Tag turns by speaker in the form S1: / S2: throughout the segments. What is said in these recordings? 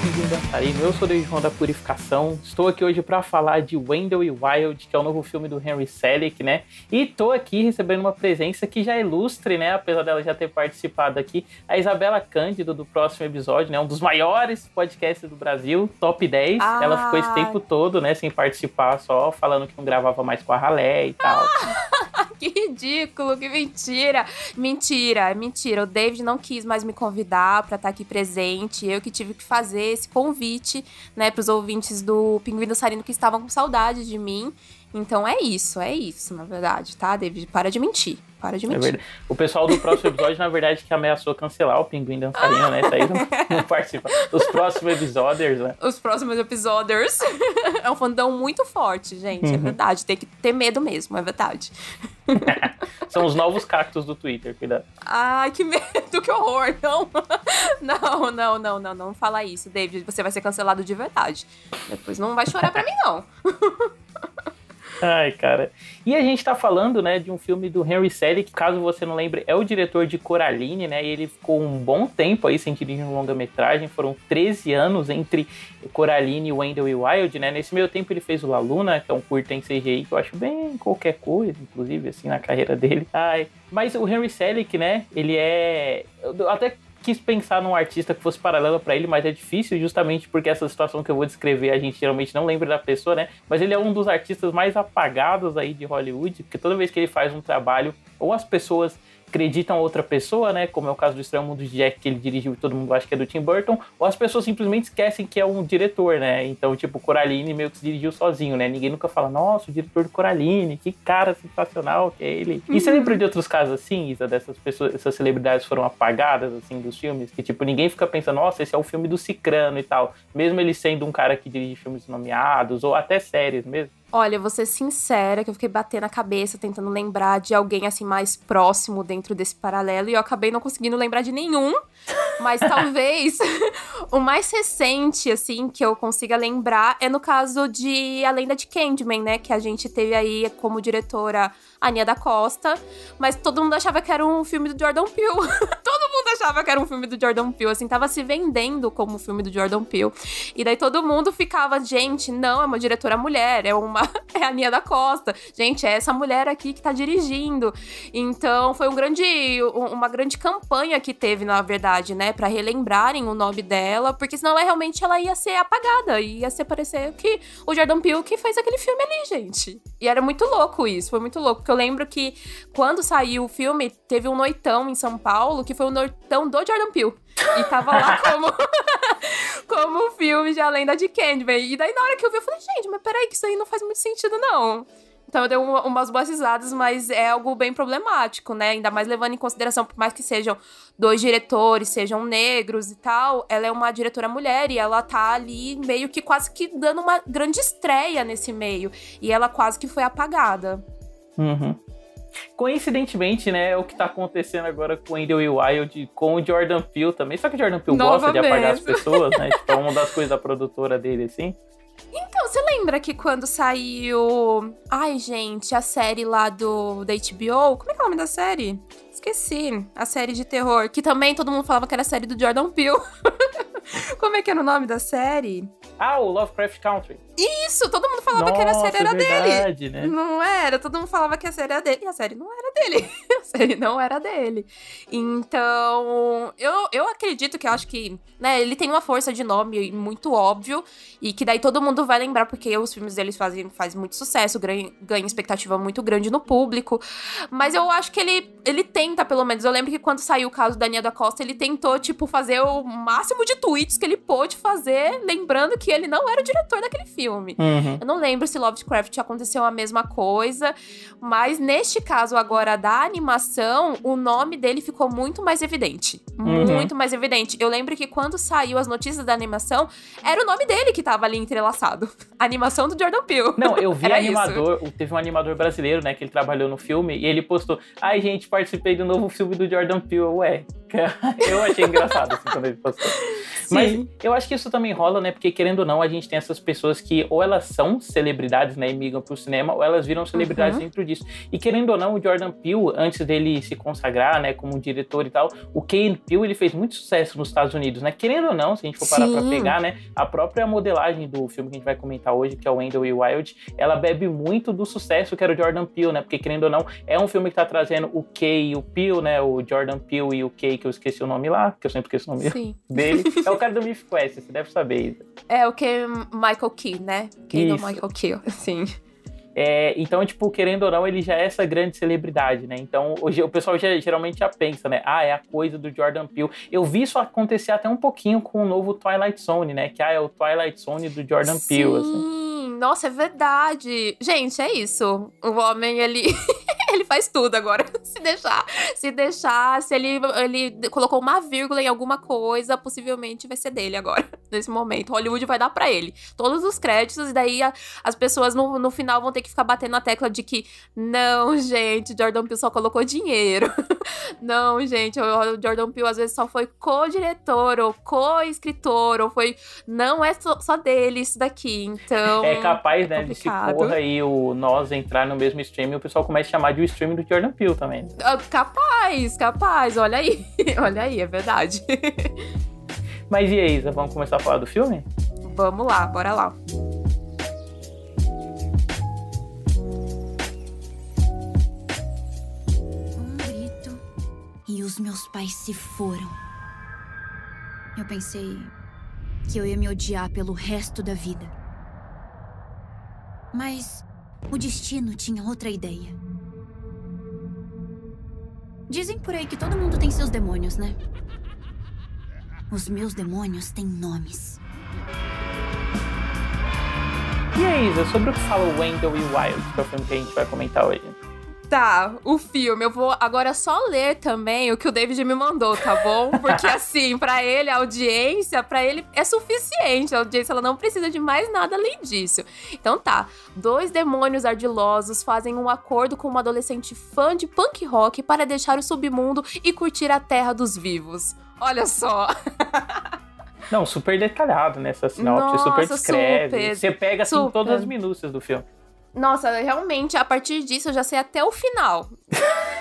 S1: Pinguim Dançarino, eu sou o João da Purificação. Estou aqui hoje para falar de Wendell e Wild, que é o novo filme do Henry Selick, né? E estou aqui recebendo uma presença que já é ilustre, né? Apesar dela já ter participado aqui, a Isabela Cândido, do próximo episódio, né? Um dos maiores podcasts do Brasil, top 10. Ah. Ela ficou esse tempo todo, né? Sem participar, só falando que não gravava mais com a Ralé e tal.
S2: que ridículo, que mentira. Mentira, mentira. O David não quis mais me convidar para estar tá aqui presente. Eu que tive que fazer esse convite, né, para os ouvintes do Pinguim Dançarino que estavam com saudade de mim. Então é isso, é isso, na verdade, tá, David? Para de mentir. Para de é mentir. É
S1: o pessoal do próximo episódio, na verdade, que ameaçou cancelar o Pinguim Dançarino, né? Isso aí não, não participa. Os próximos episódios, né?
S2: Os próximos episódios. é um fandom muito forte, gente. É uhum. É verdade. Tem que ter medo mesmo, é verdade.
S1: São os novos cactos do Twitter, cuidado.
S2: Ai, que medo, que horror. Não, não, não, não, não, não fala isso, David. Você vai ser cancelado de verdade. Depois não vai chorar pra mim, não.
S1: Ai, cara. E a gente tá falando, né, de um filme do Henry Selick, caso você não lembre, é o diretor de Coraline, né? E ele ficou um bom tempo aí sem dirigir um longa-metragem. Foram 13 anos entre Coraline, Wendell e Wild, né? Nesse meio tempo ele fez o La Luna, que é um curta em CGI que eu acho bem qualquer coisa, inclusive, assim, na carreira dele. Ai, mas o Henry Selick, né, ele é... Eu até quis pensar num artista que fosse paralelo para ele, mas é difícil justamente porque essa situação que eu vou descrever a gente geralmente não lembra da pessoa, né? Mas ele é um dos artistas mais apagados aí de Hollywood, porque toda vez que ele faz um trabalho, ou as pessoas acreditam outra pessoa, né? Como é o caso do Estranho Mundo de Jack, que ele dirigiu e todo mundo acha que é do Tim Burton, ou as pessoas simplesmente esquecem que é um diretor, né? Então, tipo, Coraline meio que se dirigiu sozinho, né? Ninguém nunca fala, nossa, o diretor do Coraline, que cara sensacional que é ele. E você lembra de outros casos assim, Isa, dessas pessoas, essas celebridades foram apagadas, assim, dos filmes? Que, tipo, ninguém fica pensando, nossa, esse é o filme do Cicrano e tal. Mesmo ele sendo um cara que dirige filmes nomeados, ou até séries mesmo.
S2: Olha, vou ser sincera que eu fiquei batendo a cabeça tentando lembrar de alguém assim mais próximo dentro desse paralelo e eu acabei não conseguindo lembrar de nenhum. Mas talvez o mais recente, assim, que eu consiga lembrar é no caso de A Lenda de Candyman, né? Que a gente teve aí como diretora a Nia da Costa, mas todo mundo achava que era um filme do Jordan Peele. mundo achava que era um filme do Jordan Peele, assim, tava se vendendo como um filme do Jordan Peele. E daí todo mundo ficava, gente, não, é uma diretora mulher, é uma é a Nia da Costa. Gente, é essa mulher aqui que tá dirigindo. Então, foi um grande uma grande campanha que teve, na verdade, né, para relembrarem o nome dela, porque senão ela realmente ela ia ser apagada, ia ser parecer que o Jordan Peele que fez aquele filme ali, gente. E era muito louco isso, foi muito louco porque eu lembro que quando saiu o filme, teve um noitão em São Paulo, que foi o noitão do Jordan Peele. E tava lá como, como filme de A Lenda de Candyman. E daí, na hora que eu vi, eu falei, gente, mas peraí, que isso aí não faz muito sentido, não. Então eu dei uma, umas boas risadas, mas é algo bem problemático, né? Ainda mais levando em consideração, por mais que sejam dois diretores, sejam negros e tal, ela é uma diretora mulher e ela tá ali meio que quase que dando uma grande estreia nesse meio. E ela quase que foi apagada.
S1: Uhum. Coincidentemente, né, é o que tá acontecendo agora com o Wendell e Wild, com o Jordan Peele também. Só que o Jordan Peele Nova gosta de apagar as pessoas, né? tipo, é uma das coisas da produtora dele, assim.
S2: Então, você lembra que quando saiu. Ai, gente, a série lá do da HBO. Como é que é o nome da série? Esqueci. A série de terror. Que também todo mundo falava que era a série do Jordan Peele. Como é que era o nome da série?
S1: Ah, o Lovecraft Country.
S2: Isso, todo mundo falava
S1: Nossa,
S2: que a série era
S1: verdade,
S2: dele.
S1: Né?
S2: Não era, todo mundo falava que a série era dele. E a série não era dele. a série não era dele. Então, eu, eu acredito que eu acho que, né, ele tem uma força de nome muito óbvio. E que daí todo mundo vai lembrar, porque os filmes deles fazem, fazem muito sucesso, ganha, ganha expectativa muito grande no público. Mas eu acho que ele, ele tenta, pelo menos. Eu lembro que quando saiu o caso da Nia da Costa, ele tentou, tipo, fazer o máximo de tweets que ele pôde fazer, lembrando que ele não era o diretor daquele filme filme.
S1: Uhum.
S2: Eu não lembro se Lovecraft aconteceu a mesma coisa, mas neste caso agora da animação, o nome dele ficou muito mais evidente. Uhum. Muito mais evidente. Eu lembro que quando saiu as notícias da animação, era o nome dele que tava ali entrelaçado. A animação do Jordan Peele.
S1: Não, eu vi animador, isso. teve um animador brasileiro, né, que ele trabalhou no filme, e ele postou: Ai, gente, participei do novo filme do Jordan Peele. Ué, eu achei engraçado assim quando ele postou. Sim. Mas eu acho que isso também rola, né? Porque querendo ou não, a gente tem essas pessoas que ou elas são celebridades, né, e migram pro cinema, ou elas viram celebridades uhum. dentro disso. E querendo ou não, o Jordan Peele, antes dele se consagrar, né, como diretor e tal, o Kane Peele, ele fez muito sucesso nos Estados Unidos, né? Querendo ou não, se a gente for parar Sim. pra pegar, né, a própria modelagem do filme que a gente vai comentar hoje, que é o Wendell e Wild, ela bebe muito do sucesso que era o Jordan Peele, né? Porque querendo ou não, é um filme que tá trazendo o Kay e o Peele, né? O Jordan Peele e o Kay, que eu esqueci o nome lá, que eu sempre esqueço o nome Sim. dele. É o cara do Myth Quest, você deve saber, Isa.
S2: É o que Michael Key, né? Key do Michael Key, sim.
S1: É, então, tipo, querendo ou não, ele já é essa grande celebridade, né? Então, hoje o pessoal já, geralmente já pensa, né? Ah, é a coisa do Jordan Peele. Eu vi isso acontecer até um pouquinho com o novo Twilight Zone, né? Que ah, é o Twilight Zone do Jordan
S2: Sim.
S1: Peele. Assim
S2: nossa, é verdade. Gente, é isso. O homem, ele. Ele faz tudo agora. Se deixar. Se deixar, se ele, ele colocou uma vírgula em alguma coisa, possivelmente vai ser dele agora. Nesse momento. Hollywood vai dar para ele todos os créditos, e daí a, as pessoas no, no final vão ter que ficar batendo na tecla de que, não, gente, Jordan Peele só colocou dinheiro. não, gente, o Jordan Peele às vezes só foi co-diretor ou co-escritor, ou foi. Não é só, só dele isso daqui. Então.
S1: É capaz, né, de se porra e o nós entrar no mesmo stream e o pessoal começa a chamar de o stream do Jordan Peele também.
S2: Ah, capaz, capaz, olha aí. olha aí, é verdade.
S1: Mas e aí, Isa, vamos começar a falar do filme?
S2: Vamos lá, bora lá.
S3: Um grito e os meus pais se foram. Eu pensei que eu ia me odiar pelo resto da vida. Mas o destino tinha outra ideia. Dizem por aí que todo mundo tem seus demônios, né? Os meus demônios têm nomes.
S1: E aí, Isa, sobre o que fala o Wendell e Wild, que é o filme que a gente vai comentar hoje?
S2: Tá, o filme. Eu vou agora só ler também o que o David me mandou, tá bom? Porque assim, para ele, a audiência, para ele é suficiente. A audiência ela não precisa de mais nada além disso. Então tá. Dois demônios ardilosos fazem um acordo com uma adolescente fã de punk rock para deixar o submundo e curtir a terra dos vivos. Olha só.
S1: Não, super detalhado nessa sinopse, Nossa, super descreve. Super, Você pega assim super. todas as minúcias do filme.
S2: Nossa, realmente, a partir disso eu já sei até o final.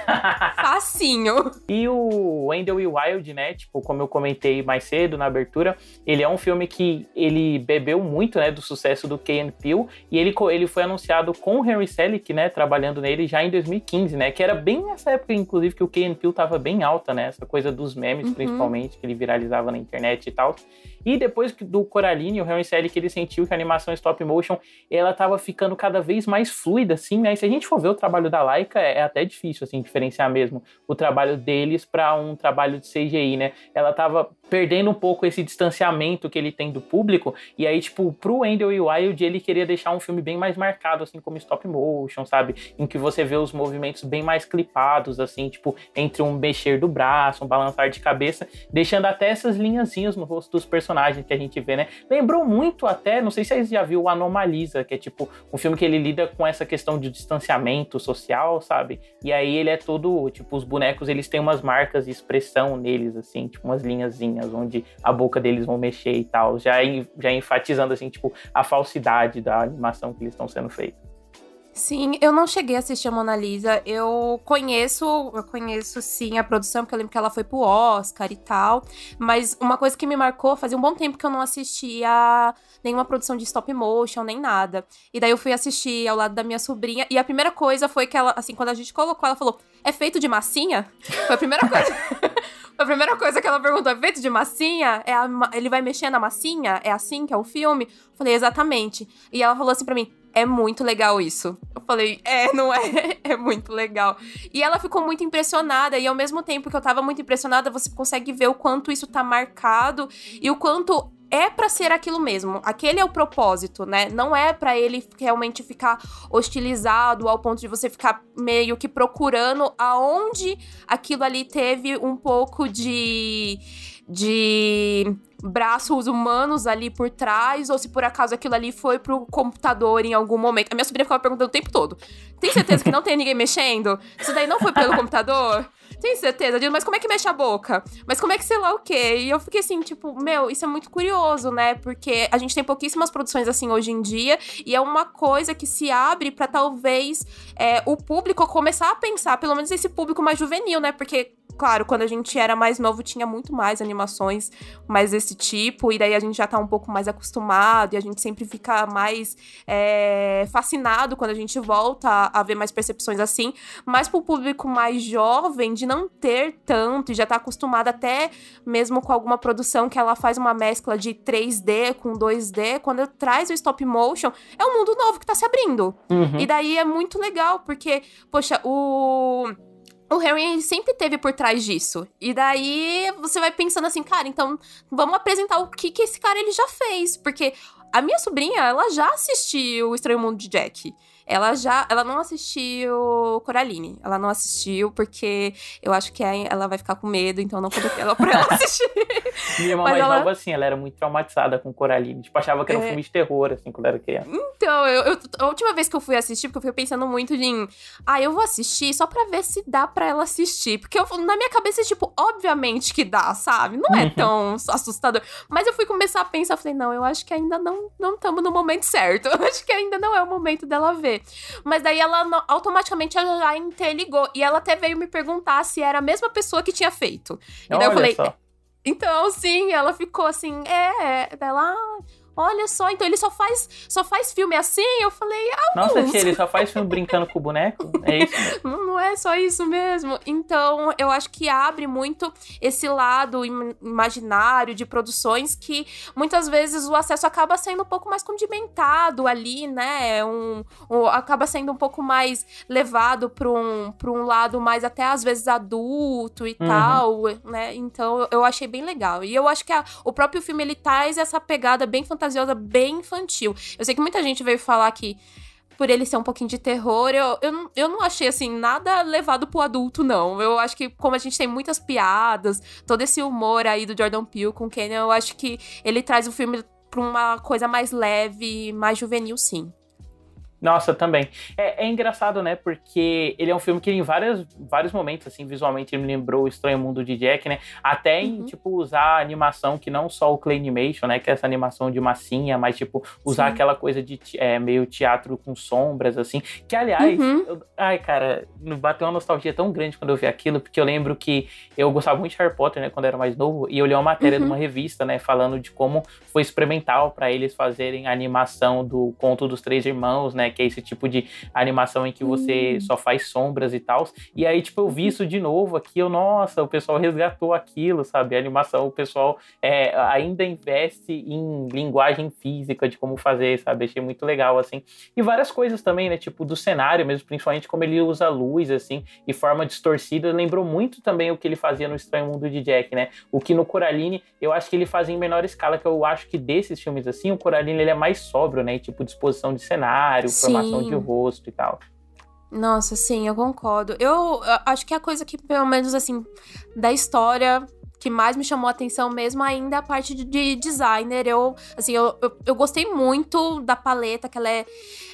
S2: Facinho.
S1: E o Wendell e Wild, né? Tipo, como eu comentei mais cedo na abertura, ele é um filme que ele bebeu muito, né, do sucesso do Key Peele e ele, ele foi anunciado com o Henry Selick, né, trabalhando nele já em 2015, né? Que era bem nessa época, inclusive, que o Key Peele tava bem alta, né? Essa coisa dos memes, uhum. principalmente, que ele viralizava na internet e tal. E depois do Coraline, o Henry Selick, ele sentiu que a animação stop motion, ela tava ficando cada vez mais fluida, assim, né? E se a gente for ver o trabalho da Laika, é, é até difícil, assim, diferenciar mesmo o trabalho deles para um trabalho de CGI, né? Ela tava perdendo um pouco esse distanciamento que ele tem do público, e aí, tipo, pro Wendell e Wild, ele queria deixar um filme bem mais marcado, assim, como stop motion, sabe? Em que você vê os movimentos bem mais clipados, assim, tipo, entre um mexer do braço, um balançar de cabeça, deixando até essas linhazinhas no rosto dos personagens que a gente vê, né? Lembrou muito até, não sei se vocês já viu o Anomalisa, que é tipo um filme que ele lida com essa questão de distanciamento social, sabe? E aí ele é todo, tipo, os bonecos, eles têm umas marcas de expressão neles, assim, tipo umas linhazinhas onde a boca deles vão mexer e tal, já, já enfatizando, assim, tipo, a falsidade da animação que eles estão sendo feitos.
S2: Sim, eu não cheguei a assistir a Mona Lisa. Eu conheço, eu conheço sim a produção, porque eu lembro que ela foi pro Oscar e tal. Mas uma coisa que me marcou, fazia um bom tempo que eu não assistia nenhuma produção de stop motion, nem nada. E daí eu fui assistir ao lado da minha sobrinha. E a primeira coisa foi que ela, assim, quando a gente colocou, ela falou: é feito de massinha? Foi a primeira coisa. A primeira coisa que ela perguntou, é feito de massinha? É a, ele vai mexer na massinha? É assim que é o filme? Eu falei, exatamente. E ela falou assim pra mim, é muito legal isso. Eu falei, é, não é? É muito legal. E ela ficou muito impressionada, e ao mesmo tempo que eu tava muito impressionada, você consegue ver o quanto isso tá marcado e o quanto é para ser aquilo mesmo. Aquele é o propósito, né? Não é para ele realmente ficar hostilizado ao ponto de você ficar meio que procurando aonde aquilo ali teve um pouco de de braços humanos ali por trás, ou se por acaso aquilo ali foi pro computador em algum momento. A minha sobrinha ficava perguntando o tempo todo: tem certeza que não tem ninguém mexendo? Isso daí não foi pelo computador? Tem certeza? Mas como é que mexe a boca? Mas como é que sei lá o quê? E eu fiquei assim, tipo, meu, isso é muito curioso, né? Porque a gente tem pouquíssimas produções assim hoje em dia, e é uma coisa que se abre para talvez é, o público começar a pensar, pelo menos esse público mais juvenil, né? Porque claro, quando a gente era mais novo, tinha muito mais animações mais desse tipo, e daí a gente já tá um pouco mais acostumado, e a gente sempre fica mais é, fascinado quando a gente volta a, a, ver mais percepções assim. Mas pro público mais jovem, de não ter tanto, e já tá acostumado até mesmo com alguma produção que ela faz uma mescla de 3D com 2D, quando traz o stop motion, é um mundo novo que tá se abrindo. Uhum. E daí é muito legal, porque, poxa, o o Harry sempre teve por trás disso. E daí você vai pensando assim, cara, então vamos apresentar o que que esse cara ele já fez, porque a minha sobrinha, ela já assistiu O Estranho Mundo de Jack. Ela já, ela não assistiu Coraline. Ela não assistiu porque eu acho que ela vai ficar com medo, então não coloquei ela pra ela assistir.
S1: Minha irmã mais ela... nova, assim, ela era muito traumatizada com Coraline. Tipo, achava que era um é... filme de terror, assim, quando era criança.
S2: Então, eu, eu, a última vez que eu fui assistir, porque eu fui pensando muito em, ah, eu vou assistir só pra ver se dá pra ela assistir. Porque eu, na minha cabeça, tipo, obviamente que dá, sabe? Não é uhum. tão assustador. Mas eu fui começar a pensar, falei, não, eu acho que ainda não estamos no momento certo. Eu acho que ainda não é o momento dela ver. Mas daí ela automaticamente ela já interligou. E ela até veio me perguntar se era a mesma pessoa que tinha feito. E daí Olha eu falei. Só. Então, sim, ela ficou assim, é, ela. Ah, Olha só, então ele só faz, só faz filme assim? Eu falei,
S1: Alguns. Nossa, tia, ele só faz filme brincando com o boneco? É isso?
S2: Não, não é só isso mesmo. Então, eu acho que abre muito esse lado imaginário de produções que muitas vezes o acesso acaba sendo um pouco mais condimentado ali, né? Um, um acaba sendo um pouco mais levado para um, pra um lado mais até às vezes adulto e uhum. tal, né? Então, eu achei bem legal. E eu acho que a, o próprio filme ele traz essa pegada bem fantástica fantasiosa bem infantil. Eu sei que muita gente veio falar que por ele ser um pouquinho de terror, eu, eu, eu não achei, assim, nada levado pro adulto, não. Eu acho que, como a gente tem muitas piadas, todo esse humor aí do Jordan Peele com Kenny, eu acho que ele traz o filme pra uma coisa mais leve, mais juvenil, sim.
S1: Nossa, também. É, é, engraçado, né? Porque ele é um filme que em vários, vários momentos, assim, visualmente ele me lembrou o Estranho Mundo de Jack, né? Até em, uhum. tipo, usar animação que não só o Claymation, né? Que é essa animação de massinha, mas, tipo, usar Sim. aquela coisa de é, meio teatro com sombras, assim. Que, aliás, uhum. eu, ai, cara, bateu uma nostalgia tão grande quando eu vi aquilo, porque eu lembro que eu gostava muito de Harry Potter, né? Quando eu era mais novo, e eu li uma matéria uhum. de uma revista, né? Falando de como foi experimental para eles fazerem a animação do Conto dos Três Irmãos, né? Que é esse tipo de animação em que você só faz sombras e tal. E aí, tipo, eu vi isso de novo aqui, eu, nossa, o pessoal resgatou aquilo, sabe? A animação, o pessoal é, ainda investe em linguagem física de como fazer, sabe? Achei muito legal, assim. E várias coisas também, né? Tipo, do cenário mesmo, principalmente como ele usa luz, assim, e forma distorcida. Lembrou muito também o que ele fazia no Estranho Mundo de Jack, né? O que no Coraline, eu acho que ele fazia em menor escala, que eu acho que desses filmes assim, o Coraline ele é mais sóbrio, né? E, tipo, disposição de cenário, Sim. formação de rosto e tal.
S2: Nossa, sim, eu concordo. Eu, eu acho que a coisa que, pelo menos assim, da história que mais me chamou a atenção mesmo ainda é a parte de designer. Eu, assim, eu, eu, eu, gostei muito da paleta, que ela é.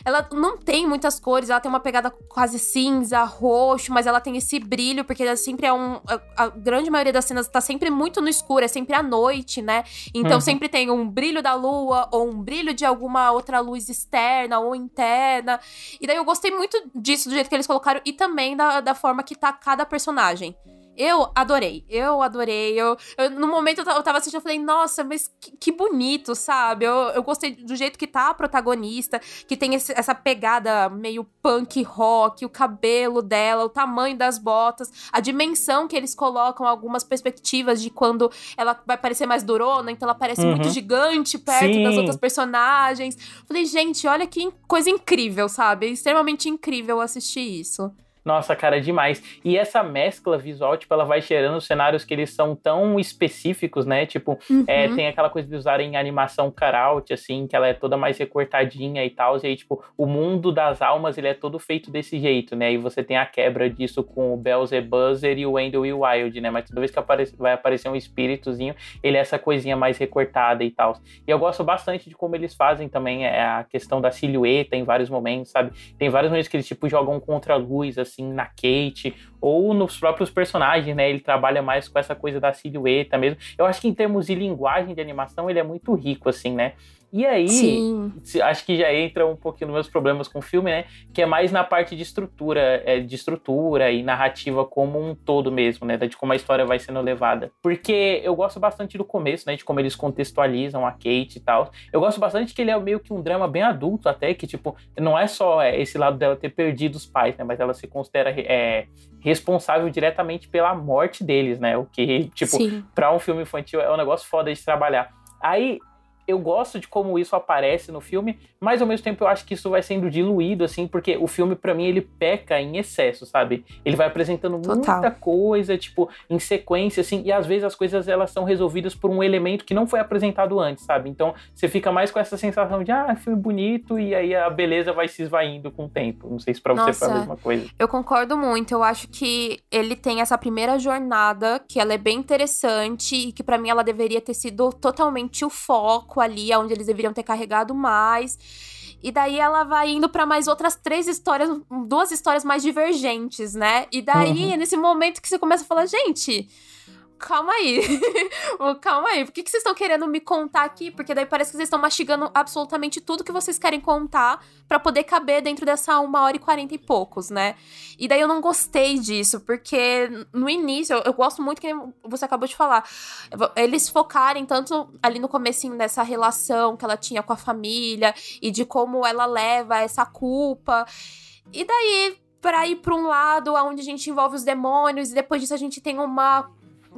S2: Ela não tem muitas cores, ela tem uma pegada quase cinza, roxo, mas ela tem esse brilho, porque ela sempre é um. A, a grande maioria das cenas tá sempre muito no escuro, é sempre à noite, né? Então uhum. sempre tem um brilho da lua, ou um brilho de alguma outra luz externa ou interna. E daí eu gostei muito disso, do jeito que eles colocaram, e também da, da forma que tá cada personagem. Eu adorei, eu adorei. Eu, eu no momento eu, eu tava assistindo, eu falei, nossa, mas que, que, bonito, sabe? Eu, eu gostei do jeito que tá a protagonista, que tem esse, essa pegada meio punk rock, o cabelo dela, o tamanho das botas, a dimensão que eles colocam, algumas perspectivas de quando ela vai parecer mais durona, então ela parece uhum. muito gigante perto Sim. das outras personagens. Falei, gente, olha que coisa incrível, sabe? É extremamente incrível assistir isso.
S1: Nossa, cara, demais. E essa mescla visual, tipo, ela vai gerando cenários que eles são tão específicos, né? Tipo, uhum. é, tem aquela coisa de usarem animação cutout, assim, que ela é toda mais recortadinha e tal. E aí, tipo, o mundo das almas, ele é todo feito desse jeito, né? E você tem a quebra disso com o Beelzebuzzer e o Wendell e o Wild, né? Mas toda vez que aparece, vai aparecer um espíritozinho, ele é essa coisinha mais recortada e tal. E eu gosto bastante de como eles fazem também é, a questão da silhueta em vários momentos, sabe? Tem vários momentos que eles, tipo, jogam contra a luz, assim, na Kate, ou nos próprios personagens, né? Ele trabalha mais com essa coisa da silhueta mesmo. Eu acho que em termos de linguagem de animação, ele é muito rico, assim, né? E aí, Sim. acho que já entra um pouquinho nos meus problemas com o filme, né? Que é mais na parte de estrutura, é, de estrutura e narrativa como um todo mesmo, né? De como a história vai sendo levada. Porque eu gosto bastante do começo, né? De como eles contextualizam a Kate e tal. Eu gosto bastante que ele é meio que um drama bem adulto até, que, tipo, não é só é, esse lado dela ter perdido os pais, né? Mas ela se considera é, responsável diretamente pela morte deles, né? O que, tipo, para um filme infantil é um negócio foda de trabalhar. Aí eu gosto de como isso aparece no filme, mas ao mesmo tempo eu acho que isso vai sendo diluído, assim, porque o filme, para mim, ele peca em excesso, sabe? Ele vai apresentando Total. muita coisa, tipo, em sequência, assim, e às vezes as coisas elas são resolvidas por um elemento que não foi apresentado antes, sabe? Então você fica mais com essa sensação de, ah, filme bonito, e aí a beleza vai se esvaindo com o tempo. Não sei se pra Nossa, você foi a mesma coisa.
S2: Eu concordo muito. Eu acho que ele tem essa primeira jornada, que ela é bem interessante, e que para mim ela deveria ter sido totalmente o foco foco ali, onde eles deveriam ter carregado mais. E daí ela vai indo para mais outras três histórias, duas histórias mais divergentes, né? E daí uhum. é nesse momento que você começa a falar, gente, calma aí. calma aí. Por que, que vocês estão querendo me contar aqui? Porque daí parece que vocês estão mastigando absolutamente tudo que vocês querem contar para poder caber dentro dessa uma hora e quarenta e poucos, né? E daí eu não gostei disso, porque no início, eu, eu gosto muito que você acabou de falar. Eles focarem tanto ali no comecinho dessa relação que ela tinha com a família e de como ela leva essa culpa. E daí, para ir para um lado onde a gente envolve os demônios e depois disso a gente tem uma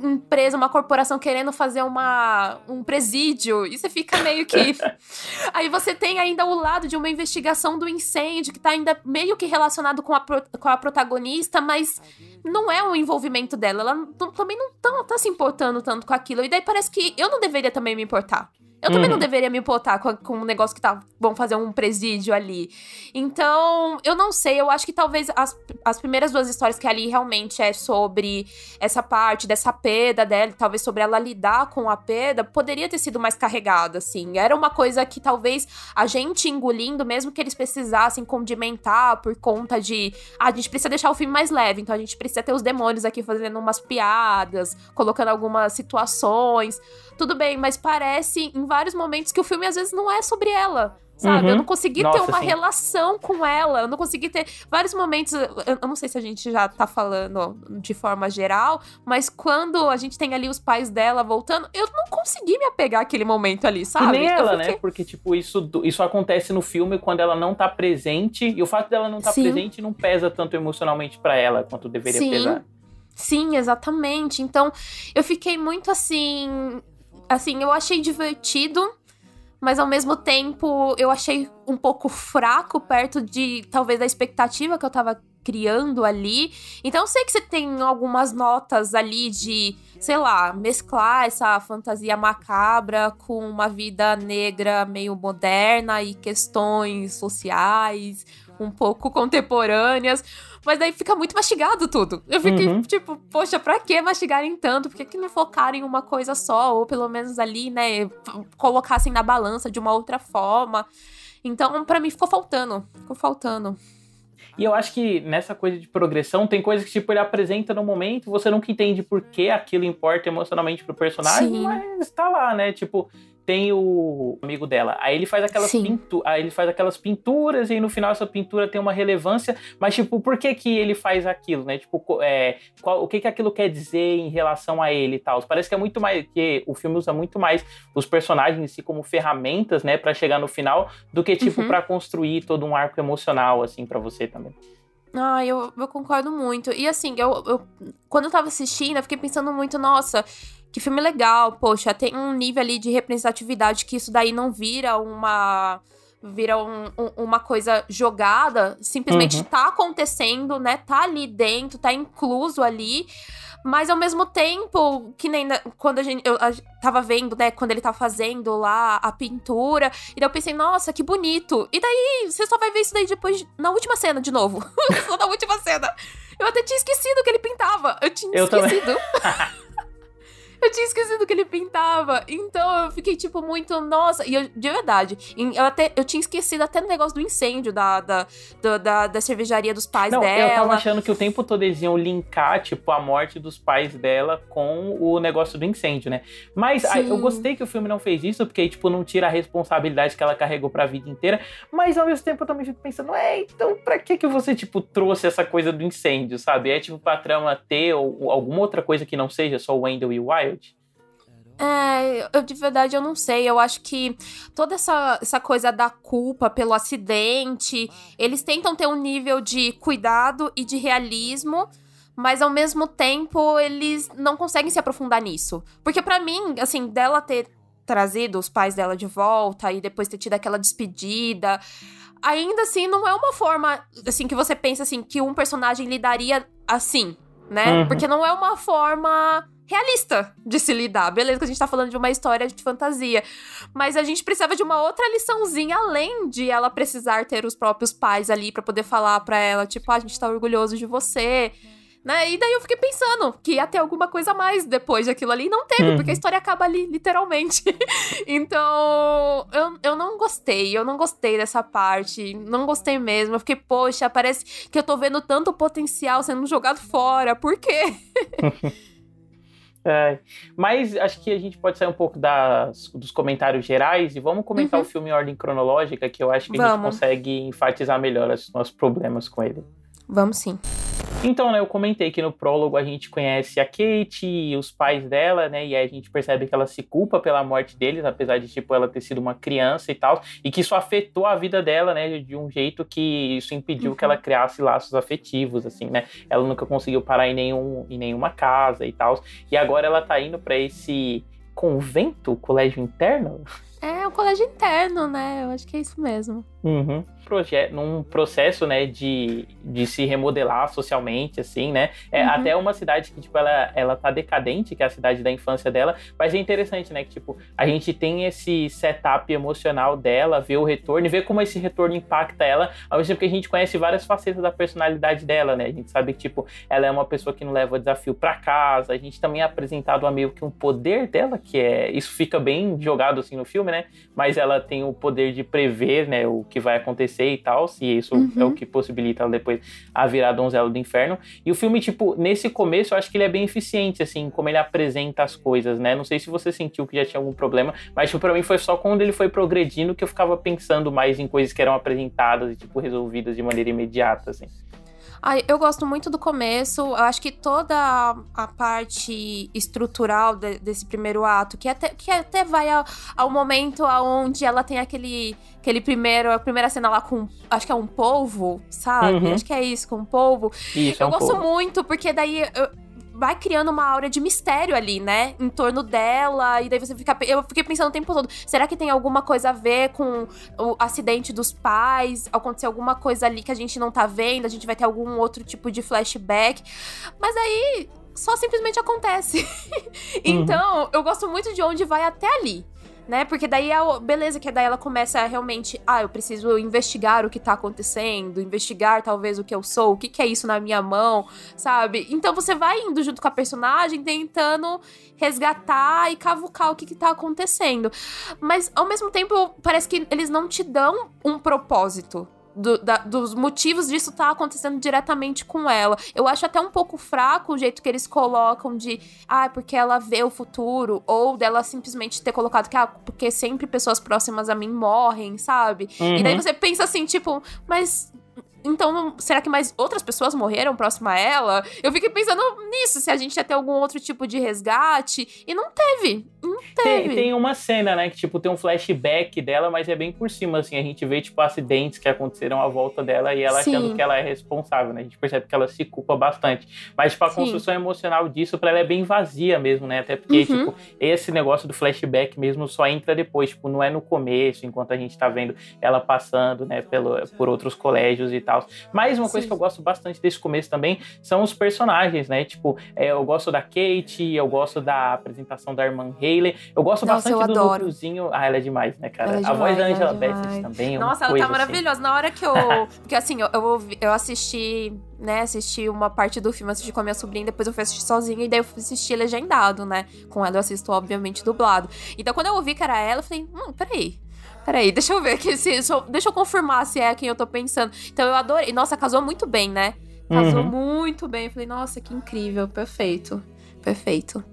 S2: empresa, uma corporação querendo fazer uma, um presídio. E você fica meio que. Aí você tem ainda o lado de uma investigação do incêndio, que tá ainda meio que relacionado com a, pro, com a protagonista, mas não é o envolvimento dela. Ela também não tá, tá se importando tanto com aquilo. E daí parece que eu não deveria também me importar. Eu também não uhum. deveria me importar com, com um negócio que tá. Vão fazer um presídio ali. Então, eu não sei. Eu acho que talvez as, as primeiras duas histórias que ali realmente é sobre essa parte dessa perda dela, talvez sobre ela lidar com a perda, poderia ter sido mais carregada, assim. Era uma coisa que talvez a gente engolindo, mesmo que eles precisassem condimentar por conta de. Ah, a gente precisa deixar o filme mais leve, então a gente precisa ter os demônios aqui fazendo umas piadas, colocando algumas situações. Tudo bem, mas parece em vários momentos que o filme às vezes não é sobre ela. Sabe? Uhum. Eu não consegui Nossa, ter uma sim. relação com ela. Eu não consegui ter vários momentos. Eu, não sei se a gente já tá falando de forma geral, mas quando a gente tem ali os pais dela voltando, eu não consegui me apegar àquele momento ali, sabe?
S1: E nem ela, fiquei... né? Porque, tipo, isso, isso acontece no filme quando ela não tá presente. E o fato dela não tá sim. presente não pesa tanto emocionalmente para ela quanto deveria sim. pesar.
S2: Sim, exatamente. Então, eu fiquei muito assim. Assim, eu achei divertido, mas ao mesmo tempo eu achei um pouco fraco perto de talvez da expectativa que eu tava criando ali. Então eu sei que você tem algumas notas ali de, sei lá, mesclar essa fantasia macabra com uma vida negra meio moderna e questões sociais um pouco contemporâneas. Mas daí fica muito mastigado tudo. Eu fiquei uhum. tipo, poxa, pra que mastigarem tanto? Por que, que não focarem em uma coisa só? Ou pelo menos ali, né, colocassem na balança de uma outra forma. Então, para mim, ficou faltando. Ficou faltando.
S1: E eu acho que nessa coisa de progressão, tem coisas que, tipo, ele apresenta no momento, você nunca entende por que aquilo importa emocionalmente pro personagem, Sim. mas tá lá, né? Tipo, tem o amigo dela. Aí ele faz aquelas pintu aí ele faz aquelas pinturas e no final essa pintura tem uma relevância, mas tipo, por que que ele faz aquilo, né? Tipo, é, qual, o que que aquilo quer dizer em relação a ele e tal. Parece que é muito mais que o filme usa muito mais os personagens em si como ferramentas, né, para chegar no final do que tipo uhum. para construir todo um arco emocional assim para você também.
S2: Ah, eu, eu concordo muito. E assim, eu, eu quando eu tava assistindo, eu fiquei pensando muito, nossa, que filme legal, poxa, tem um nível ali de representatividade que isso daí não vira uma vira um, um, uma coisa jogada, simplesmente uhum. tá acontecendo, né? Tá ali dentro, tá incluso ali. Mas ao mesmo tempo, que nem quando a gente. Eu a, tava vendo, né, quando ele tá fazendo lá a pintura. E daí eu pensei, nossa, que bonito. E daí você só vai ver isso daí depois, na última cena de novo. só na última cena. Eu até tinha esquecido que ele pintava. Eu tinha eu esquecido. Eu tinha esquecido que ele pintava. Então eu fiquei, tipo, muito, nossa. E eu, de verdade, eu até eu tinha esquecido até do negócio do incêndio da, da, da, da, cervejaria dos pais
S1: Não,
S2: dela.
S1: Eu tava achando que o tempo todo eles iam linkar, tipo, a morte dos pais dela com o negócio do incêndio, né? Mas eu gostei que o filme não fez isso, porque, tipo, não tira a responsabilidade que ela carregou pra vida inteira. Mas ao mesmo tempo eu também fico pensando, é, então pra que que você, tipo, trouxe essa coisa do incêndio, sabe? É tipo pra trama ter ou, alguma outra coisa que não seja só o Wendell e o Wild?
S2: É, eu de verdade eu não sei. Eu acho que toda essa, essa coisa da culpa pelo acidente, eles tentam ter um nível de cuidado e de realismo, mas ao mesmo tempo eles não conseguem se aprofundar nisso. Porque para mim, assim, dela ter trazido os pais dela de volta e depois ter tido aquela despedida, ainda assim não é uma forma assim que você pensa assim que um personagem lidaria assim, né? Uhum. Porque não é uma forma realista de se lidar. Beleza, que a gente tá falando de uma história de fantasia. Mas a gente precisava de uma outra liçãozinha, além de ela precisar ter os próprios pais ali para poder falar para ela, tipo, ah, a gente tá orgulhoso de você. Né? E daí eu fiquei pensando que ia ter alguma coisa a mais depois daquilo ali. E não teve, uhum. porque a história acaba ali, literalmente. então, eu, eu não gostei. Eu não gostei dessa parte. Não gostei mesmo. Eu fiquei, poxa, parece que eu tô vendo tanto potencial sendo jogado fora. Por quê?
S1: É, mas acho que a gente pode sair um pouco das, dos comentários gerais e vamos comentar uhum. o filme em ordem cronológica, que eu acho que vamos. a gente consegue enfatizar melhor os nossos problemas com ele.
S2: Vamos sim.
S1: Então, né, eu comentei que no prólogo a gente conhece a Kate e os pais dela, né, e aí a gente percebe que ela se culpa pela morte deles, apesar de, tipo, ela ter sido uma criança e tal, e que isso afetou a vida dela, né, de um jeito que isso impediu uhum. que ela criasse laços afetivos, assim, né, ela nunca conseguiu parar em, nenhum, em nenhuma casa e tal, e agora ela tá indo para esse convento, colégio interno?
S2: É, um colégio interno, né, eu acho que é isso mesmo.
S1: Uhum num processo, né, de, de se remodelar socialmente, assim, né? É uhum. até uma cidade que, tipo, ela, ela tá decadente, que é a cidade da infância dela, mas é interessante, né, que, tipo, a gente tem esse setup emocional dela, ver o retorno e ver como esse retorno impacta ela, ao mesmo tempo que a gente conhece várias facetas da personalidade dela, né? A gente sabe que, tipo, ela é uma pessoa que não leva desafio para casa, a gente também é apresentado a meio que um poder dela, que é, isso fica bem jogado, assim, no filme, né? Mas ela tem o poder de prever, né, o que vai acontecer e tal, se isso uhum. é o que possibilita ela depois a virar donzela do inferno. E o filme, tipo, nesse começo eu acho que ele é bem eficiente, assim, como ele apresenta as coisas, né? Não sei se você sentiu que já tinha algum problema, mas, tipo, pra mim foi só quando ele foi progredindo que eu ficava pensando mais em coisas que eram apresentadas e, tipo, resolvidas de maneira imediata, assim.
S2: Ah, eu gosto muito do começo. Eu acho que toda a parte estrutural de, desse primeiro ato, que até, que até vai ao, ao momento onde ela tem aquele, aquele primeiro, a primeira cena lá com, acho que é um polvo, sabe? Uhum. Acho que é isso, com um polvo.
S1: Isso,
S2: eu
S1: é um
S2: gosto
S1: polvo.
S2: muito, porque daí eu, vai criando uma aura de mistério ali, né? Em torno dela. E daí você fica. Eu fiquei pensando o tempo todo: será que tem alguma coisa a ver com o acidente dos pais? Acontecer alguma coisa ali que a gente não tá vendo? A gente vai ter algum outro tipo de flashback. Mas aí. Só simplesmente acontece. então, uhum. eu gosto muito de onde vai até ali né? Porque daí, a, beleza, que daí ela começa a realmente, ah, eu preciso investigar o que tá acontecendo, investigar talvez o que eu sou, o que, que é isso na minha mão, sabe? Então você vai indo junto com a personagem, tentando resgatar e cavucar o que, que tá acontecendo. Mas ao mesmo tempo, parece que eles não te dão um propósito do, da, dos motivos disso tá acontecendo diretamente com ela. Eu acho até um pouco fraco o jeito que eles colocam de, ah, porque ela vê o futuro, ou dela simplesmente ter colocado que, ah, porque sempre pessoas próximas a mim morrem, sabe? Uhum. E daí uhum. você pensa assim, tipo, mas então, será que mais outras pessoas morreram próximo a ela? Eu fiquei pensando nisso, se a gente ia ter algum outro tipo de resgate. E não teve. Não teve.
S1: Tem, tem uma cena, né, que tipo tem um flashback dela, mas é bem por cima assim, a gente vê tipo acidentes que aconteceram à volta dela e ela
S2: Sim.
S1: achando que ela é responsável, né? A gente percebe que ela se culpa bastante. Mas tipo a
S2: Sim.
S1: construção emocional disso pra ela é bem vazia mesmo, né? Até porque
S2: Uhum.
S1: tipo esse negócio do flashback mesmo só entra depois, tipo, não é no começo, enquanto a gente tá vendo ela passando, né, pelo, por outros colégios e tal. Mas uma coisa
S2: Sim.
S1: que eu gosto bastante desse começo também são os personagens, né? Tipo, é, eu gosto da Kate, eu gosto da apresentação da irmã Hayley, eu gosto
S2: Nossa,
S1: bastante
S2: eu
S1: do núcleozinho. Ah, ela é demais, né, cara?
S2: É
S1: a voz da
S2: demais,
S1: Angela
S2: ela é
S1: Bassett
S2: demais.
S1: também é
S2: Nossa, ela
S1: coisa
S2: tá
S1: assim.
S2: maravilhosa. Na hora que eu. Porque assim, eu, eu, eu assisti, né? Assisti uma parte do filme, assisti com a minha sobrinha, depois eu fui assistir sozinha, e daí eu fui assistir legendado, né? Com ela eu assisto, obviamente, dublado. Então quando eu ouvi que era ela, eu falei, hum, peraí. Peraí, deixa eu ver aqui, se, eu- deixa eu confirmar se é quem eu tô pensando. Então eu adorei. Nossa, casou muito bem, né? Casou
S1: Uhum.
S2: muito bem. Eu falei, nossa, que incrível, perfeito. Perfeito.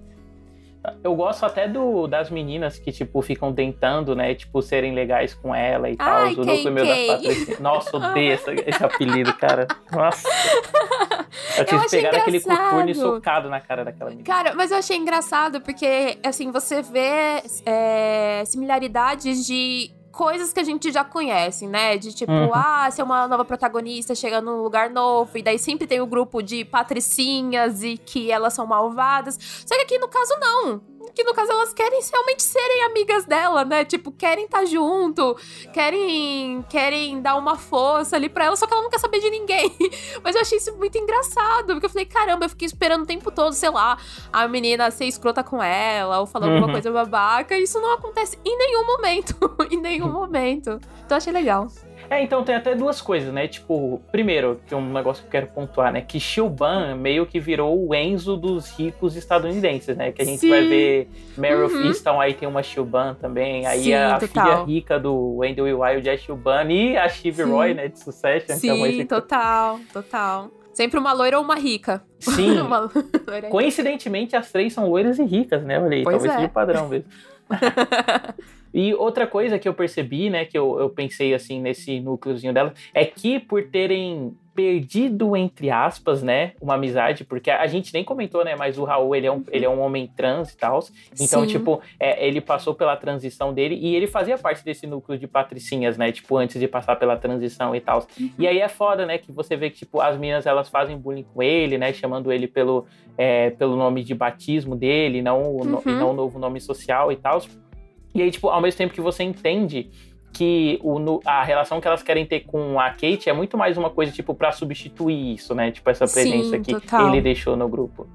S1: Eu gosto até do, das meninas que, tipo, ficam tentando, né, tipo, serem legais com ela e tal.
S2: Ai,
S1: O núcleo meu das. Nossa, odeio essa- esse apelido, cara. Nossa. Eu tive que pegar aquele coturno socado na cara daquela menina.
S2: Cara, mas eu achei engraçado porque, assim, você vê é, similaridades de coisas que a gente já conhece, né? De tipo,
S1: Uhum.
S2: ah, ser uma nova protagonista chega num lugar novo, e daí sempre tem o grupo de patricinhas e que elas são malvadas. Só que aqui no caso, não. Aqui no caso elas querem realmente serem amigas dela, né? Tipo, querem estar junto, querem querem dar uma força ali pra ela, só que ela não quer saber de ninguém. Mas eu achei isso muito engraçado, porque eu falei, caramba, eu fiquei esperando o tempo todo, sei lá, a menina ser escrota com ela, ou falar alguma
S1: Uhum.
S2: coisa babaca, e isso não acontece em nenhum momento. em nenhum momento. Então eu achei legal.
S1: É, então tem até duas coisas, né? Tipo, primeiro, que é um negócio que eu quero pontuar, né? Que Shilban meio que virou o Enzo dos ricos estadunidenses, né? Que a gente
S2: Sim.
S1: vai ver Meryl
S2: Uhum.
S1: Easton, aí tem uma Shilban também. Aí
S2: Sim,
S1: a filha rica do Wendell e Wild é Shilban. E a Shiv. Roy, né? De é uma
S2: Sim, total, total. Sempre uma loira ou uma rica.
S1: Sim.
S2: uma loira.
S1: Coincidentemente, as três são loiras e ricas, né? Olha aí,
S2: Pois
S1: talvez
S2: é.
S1: seja o padrão mesmo. e outra coisa que eu percebi, né, que eu, eu pensei assim nesse núcleozinho dela, é que por terem perdido, entre aspas, né, uma amizade, porque a, gente nem comentou, né, mas o Raul, ele é um, ele é um homem trans e tal, então,
S2: Sim.
S1: tipo, é, ele passou pela transição dele e ele fazia parte desse núcleo de patricinhas, né, tipo, antes de passar pela transição e tal. E aí é foda, né, que você vê que, tipo, as meninas, elas fazem bullying com ele, né, chamando ele pelo, é, pelo nome de batismo dele, não, no-
S2: Uhum.
S1: e não o novo nome social e tal. E aí, tipo, ao mesmo tempo que você entende que o, a relação que elas querem ter com a Kate é muito mais uma coisa, tipo, pra substituir isso, né? Tipo, essa
S2: Sim,
S1: presença que
S2: total.
S1: ele deixou no grupo.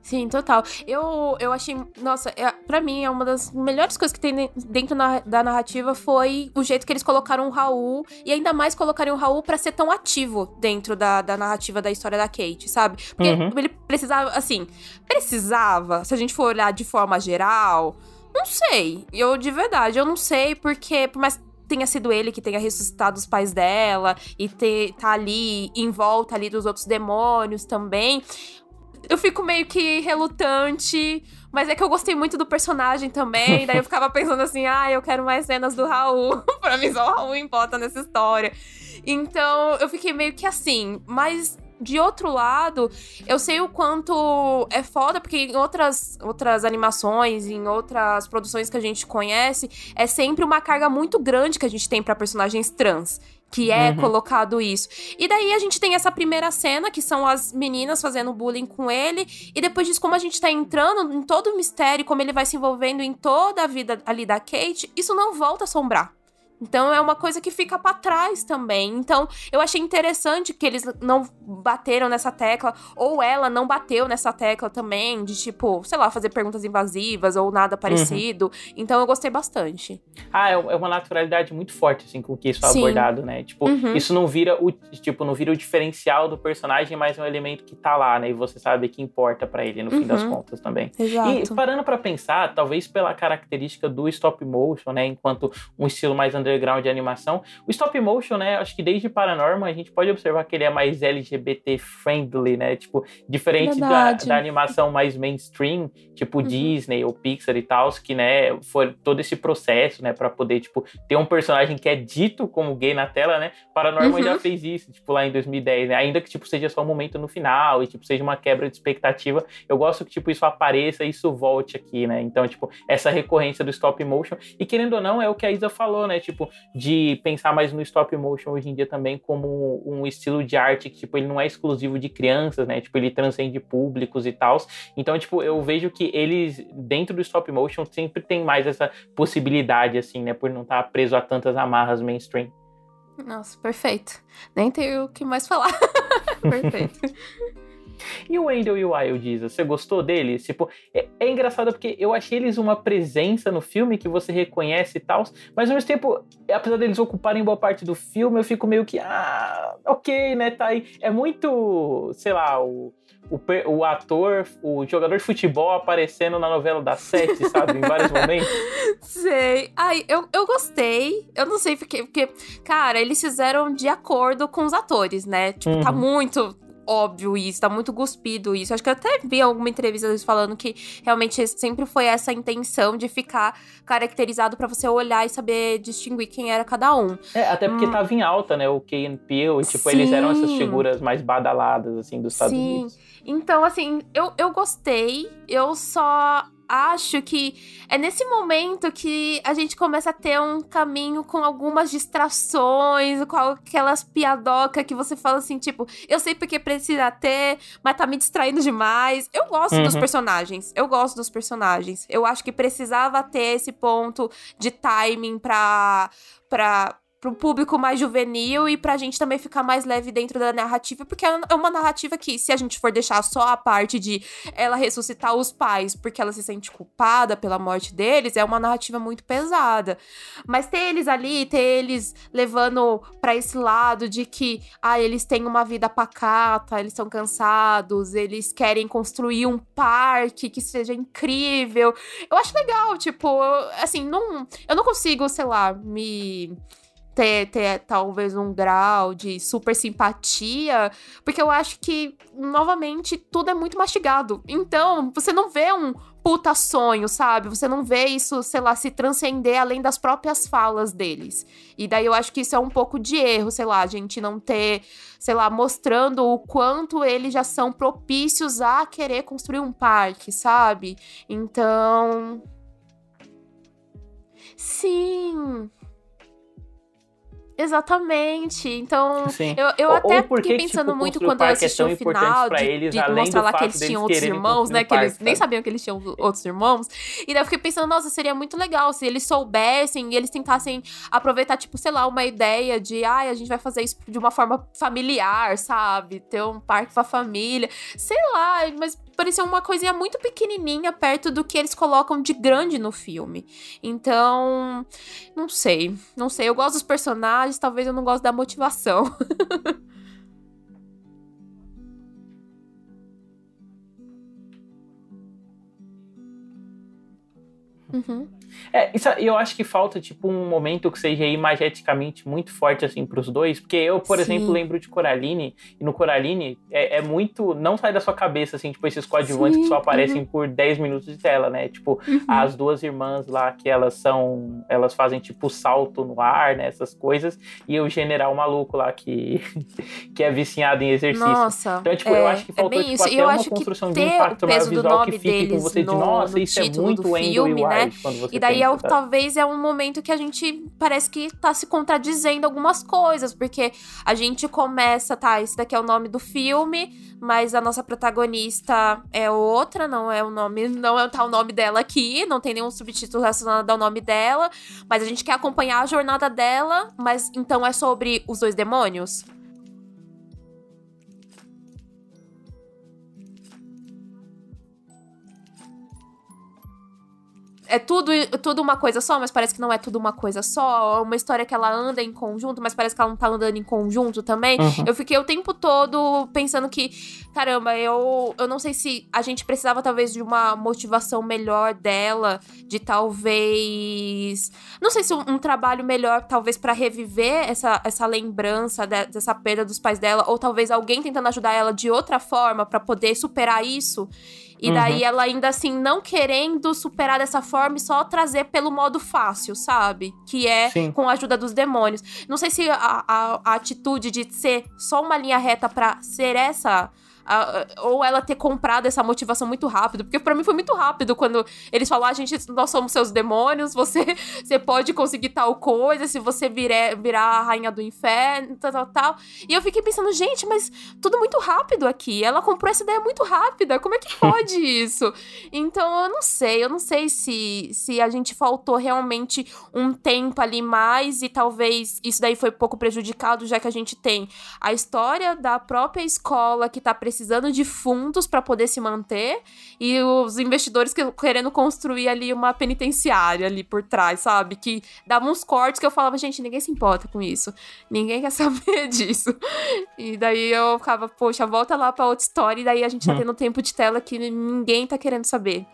S2: Sim, total. Eu, eu achei. Nossa, é, pra mim, é uma das melhores coisas que tem de- dentro na- da narrativa foi o jeito que eles colocaram o Raul. E ainda mais colocarem o Raul pra ser tão ativo dentro da, da narrativa da história da Kate, sabe? Porque
S1: Uhum.
S2: ele precisava, assim. Precisava, se a gente for olhar de forma geral. Não sei. Eu, de verdade, eu não sei, porque por mais que tenha sido ele que tenha ressuscitado os pais dela e ter, tá ali em volta ali dos outros demônios também. Eu fico meio que relutante, mas é que eu gostei muito do personagem também. daí eu ficava pensando assim: ah, eu quero mais cenas do Raul. pra mim, só o Raul importa nessa história. Então eu fiquei meio que assim, mas. De outro lado, eu sei o quanto é foda, porque em outras, outras animações, em outras produções que a gente conhece, é sempre uma carga muito grande que a gente tem pra personagens trans. Que é
S1: Uhum.
S2: colocado isso. E daí a gente tem essa primeira cena, que são as meninas fazendo bullying com ele. E depois disso, como a gente tá entrando em todo o mistério, como ele vai se envolvendo em toda a vida ali da Kate, isso não volta a assombrar. Então é uma coisa que fica pra trás também. Então eu achei interessante que eles não bateram nessa tecla, ou ela não bateu nessa tecla também, de tipo, sei lá, fazer perguntas invasivas ou nada parecido. Então eu gostei bastante.
S1: Ah, é é uma naturalidade muito forte, assim, com que isso é
S2: Sim.
S1: abordado, né? Tipo,
S2: Uhum.
S1: isso não vira o, tipo, não vira o diferencial do personagem, mas é um elemento que tá lá, né? E você sabe que importa pra ele, no fim das
S2: Uhum.
S1: contas também.
S2: Exato.
S1: E parando pra pensar, talvez pela característica do stop motion, né, enquanto um estilo mais underground de animação. O stop motion, né? Acho que desde Paranormal a gente pode observar que ele é mais LGBT friendly, né? Tipo, diferente da, da, animação mais mainstream, tipo uhum. Disney ou Pixar e tal, que, né, foi todo esse processo, né, para poder, tipo, ter um personagem que é dito como gay na tela, né? Paranormal uhum. já fez isso, tipo, lá em 2010, né? Ainda que, tipo, seja só um momento no final e, tipo, seja uma quebra de expectativa, eu gosto que, tipo, isso apareça e isso volte aqui, né? Então, tipo, essa recorrência do stop motion. E querendo ou não, é o que a Isa falou, né? Tipo, de pensar mais no stop motion hoje em dia também como um estilo de arte que, tipo, ele não é exclusivo de crianças, né? Tipo, ele transcende públicos e tal. Então, tipo, eu vejo que eles, dentro do stop motion, sempre tem mais essa possibilidade, assim, né? Por não estar tá preso a tantas amarras mainstream.
S2: Nossa, perfeito. Nem tenho o que mais falar. perfeito.
S1: E o Wendell e o Wild Isa, você gostou deles? Tipo, é, é, engraçado porque eu achei eles uma presença no filme que você reconhece e tal, mas ao mesmo tempo, apesar deles ocuparem boa parte do filme, eu fico meio que, ah, ok, né, tá aí. É muito, sei lá, o, o, o ator, o jogador de futebol aparecendo na novela das sete, sabe? Em vários momentos.
S2: Sei. Ai, eu, eu gostei. Eu não sei porque, porque, cara, eles fizeram de acordo com os atores, né? Tipo, tá uhum. tá muito óbvio isso, tá muito cuspido isso. Acho que eu até vi alguma entrevista deles falando que realmente sempre foi essa intenção de ficar caracterizado para você olhar e saber distinguir quem era cada um.
S1: É, até porque hum. tava em alta, né, o Key and Peele, tipo, Sim. eles eram essas figuras mais badaladas, assim, dos Estados Sim. Unidos.
S2: Então, assim, eu, eu gostei, eu só acho que é nesse momento que a gente começa a ter um caminho com algumas distrações, com aquelas piadocas que você fala assim, tipo, eu sei porque precisa ter, mas tá me distraindo demais. Eu gosto uhum. dos personagens. Eu gosto dos personagens. Eu acho que precisava ter esse ponto de timing pra. pra pro público mais juvenil e pra gente também ficar mais leve dentro da narrativa, porque é uma narrativa que, se a gente for deixar só a parte de ela ressuscitar os pais porque ela se sente culpada pela morte deles, é uma narrativa muito pesada. Mas ter eles ali, ter eles levando para esse lado de que, ah, eles têm uma vida pacata, eles estão cansados, eles querem construir um parque que seja incrível. Eu acho legal, tipo, assim, não, eu não consigo, sei lá, me ter, ter talvez um grau de super simpatia, porque eu acho que, novamente, tudo é muito mastigado. Então, você não vê um puta sonho, sabe? Você não vê isso, sei lá, se transcender além das próprias falas deles. E daí eu acho que isso é um pouco de erro, sei lá, a gente não ter, sei lá, mostrando o quanto eles já são propícios a querer construir um parque, sabe? Então. Sim. Exatamente. Então, Sim. eu, eu até fiquei pensando tipo, muito quando eu assisti o final de,
S1: eles,
S2: de mostrar lá que eles tinham outros irmãos, né? Que eles nem sabiam que eles tinham outros irmãos. E daí eu fiquei pensando, nossa, seria muito legal se eles soubessem e eles tentassem aproveitar, tipo, sei lá, uma ideia de, ai, ah, a gente vai fazer isso de uma forma familiar, sabe? Ter um parque pra família. Sei lá, mas parecia uma coisinha muito pequenininha perto do que eles colocam de grande no filme. Então, não sei, não sei. Eu gosto dos personagens, talvez eu não gosto da motivação.
S1: uhum. É, isso, eu acho que falta, tipo, um momento que seja imageticamente muito forte, assim, pros dois. Porque eu, por Sim. exemplo, lembro de Coraline, e no Coraline é, é, muito. Não sai da sua cabeça, assim, tipo, esses coadjuvantes Sim. que só aparecem uhum. por 10 minutos de tela, né? Tipo, uhum. as duas irmãs lá, que elas são. Elas fazem, tipo, salto no ar, né? Essas coisas. E o general maluco lá, que, que é viciado em exercício.
S2: Nossa.
S1: Então, tipo, é, eu acho que faltou, é tipo, até uma construção de impacto visual que fique com você no, de, nossa, isso é muito Wendell e né? quando você
S2: e daí é, talvez é um momento que a gente parece que tá se contradizendo algumas coisas, porque a gente começa, tá, esse daqui é o nome do filme, mas a nossa protagonista é outra, não é o nome, não é tá o nome dela aqui, não tem nenhum subtítulo relacionado ao nome dela, mas a gente quer acompanhar a jornada dela, mas então é sobre os dois demônios? É tudo, tudo uma coisa só, mas parece que não é tudo uma coisa só. É uma história que ela anda em conjunto, mas parece que ela não tá andando em conjunto também. Uhum. Eu fiquei o tempo todo pensando que, caramba, eu, eu não sei se a gente precisava talvez de uma motivação melhor dela, de talvez. Não sei se um, um trabalho melhor, talvez, para reviver essa, essa lembrança de, dessa perda dos pais dela, ou talvez alguém tentando ajudar ela de outra forma para poder superar isso. E daí uhum. ela ainda assim não querendo superar dessa forma e só trazer pelo modo fácil, sabe? Que é Sim. com a ajuda dos demônios. Não sei se a, a, a atitude de ser só uma linha reta para ser essa ou ela ter comprado essa motivação muito rápido, porque para mim foi muito rápido quando eles falaram, a ah, gente, nós somos seus demônios, você, você pode conseguir tal coisa se você virar, virar a rainha do inferno, tal, tal, tal. E eu fiquei pensando, gente, mas tudo muito rápido aqui. Ela comprou essa ideia muito rápida, como é que pode isso? Então eu não sei, eu não sei se, se a gente faltou realmente um tempo ali mais e talvez isso daí foi pouco prejudicado, já que a gente tem a história da própria escola que tá precisando precisando de fundos para poder se manter e os investidores que, querendo construir ali uma penitenciária ali por trás, sabe? Que dava uns cortes que eu falava, gente, ninguém se importa com isso. Ninguém quer saber disso. E daí eu ficava, poxa, volta lá pra outra história e daí a gente tá hum. tendo tempo de tela que ninguém tá querendo saber.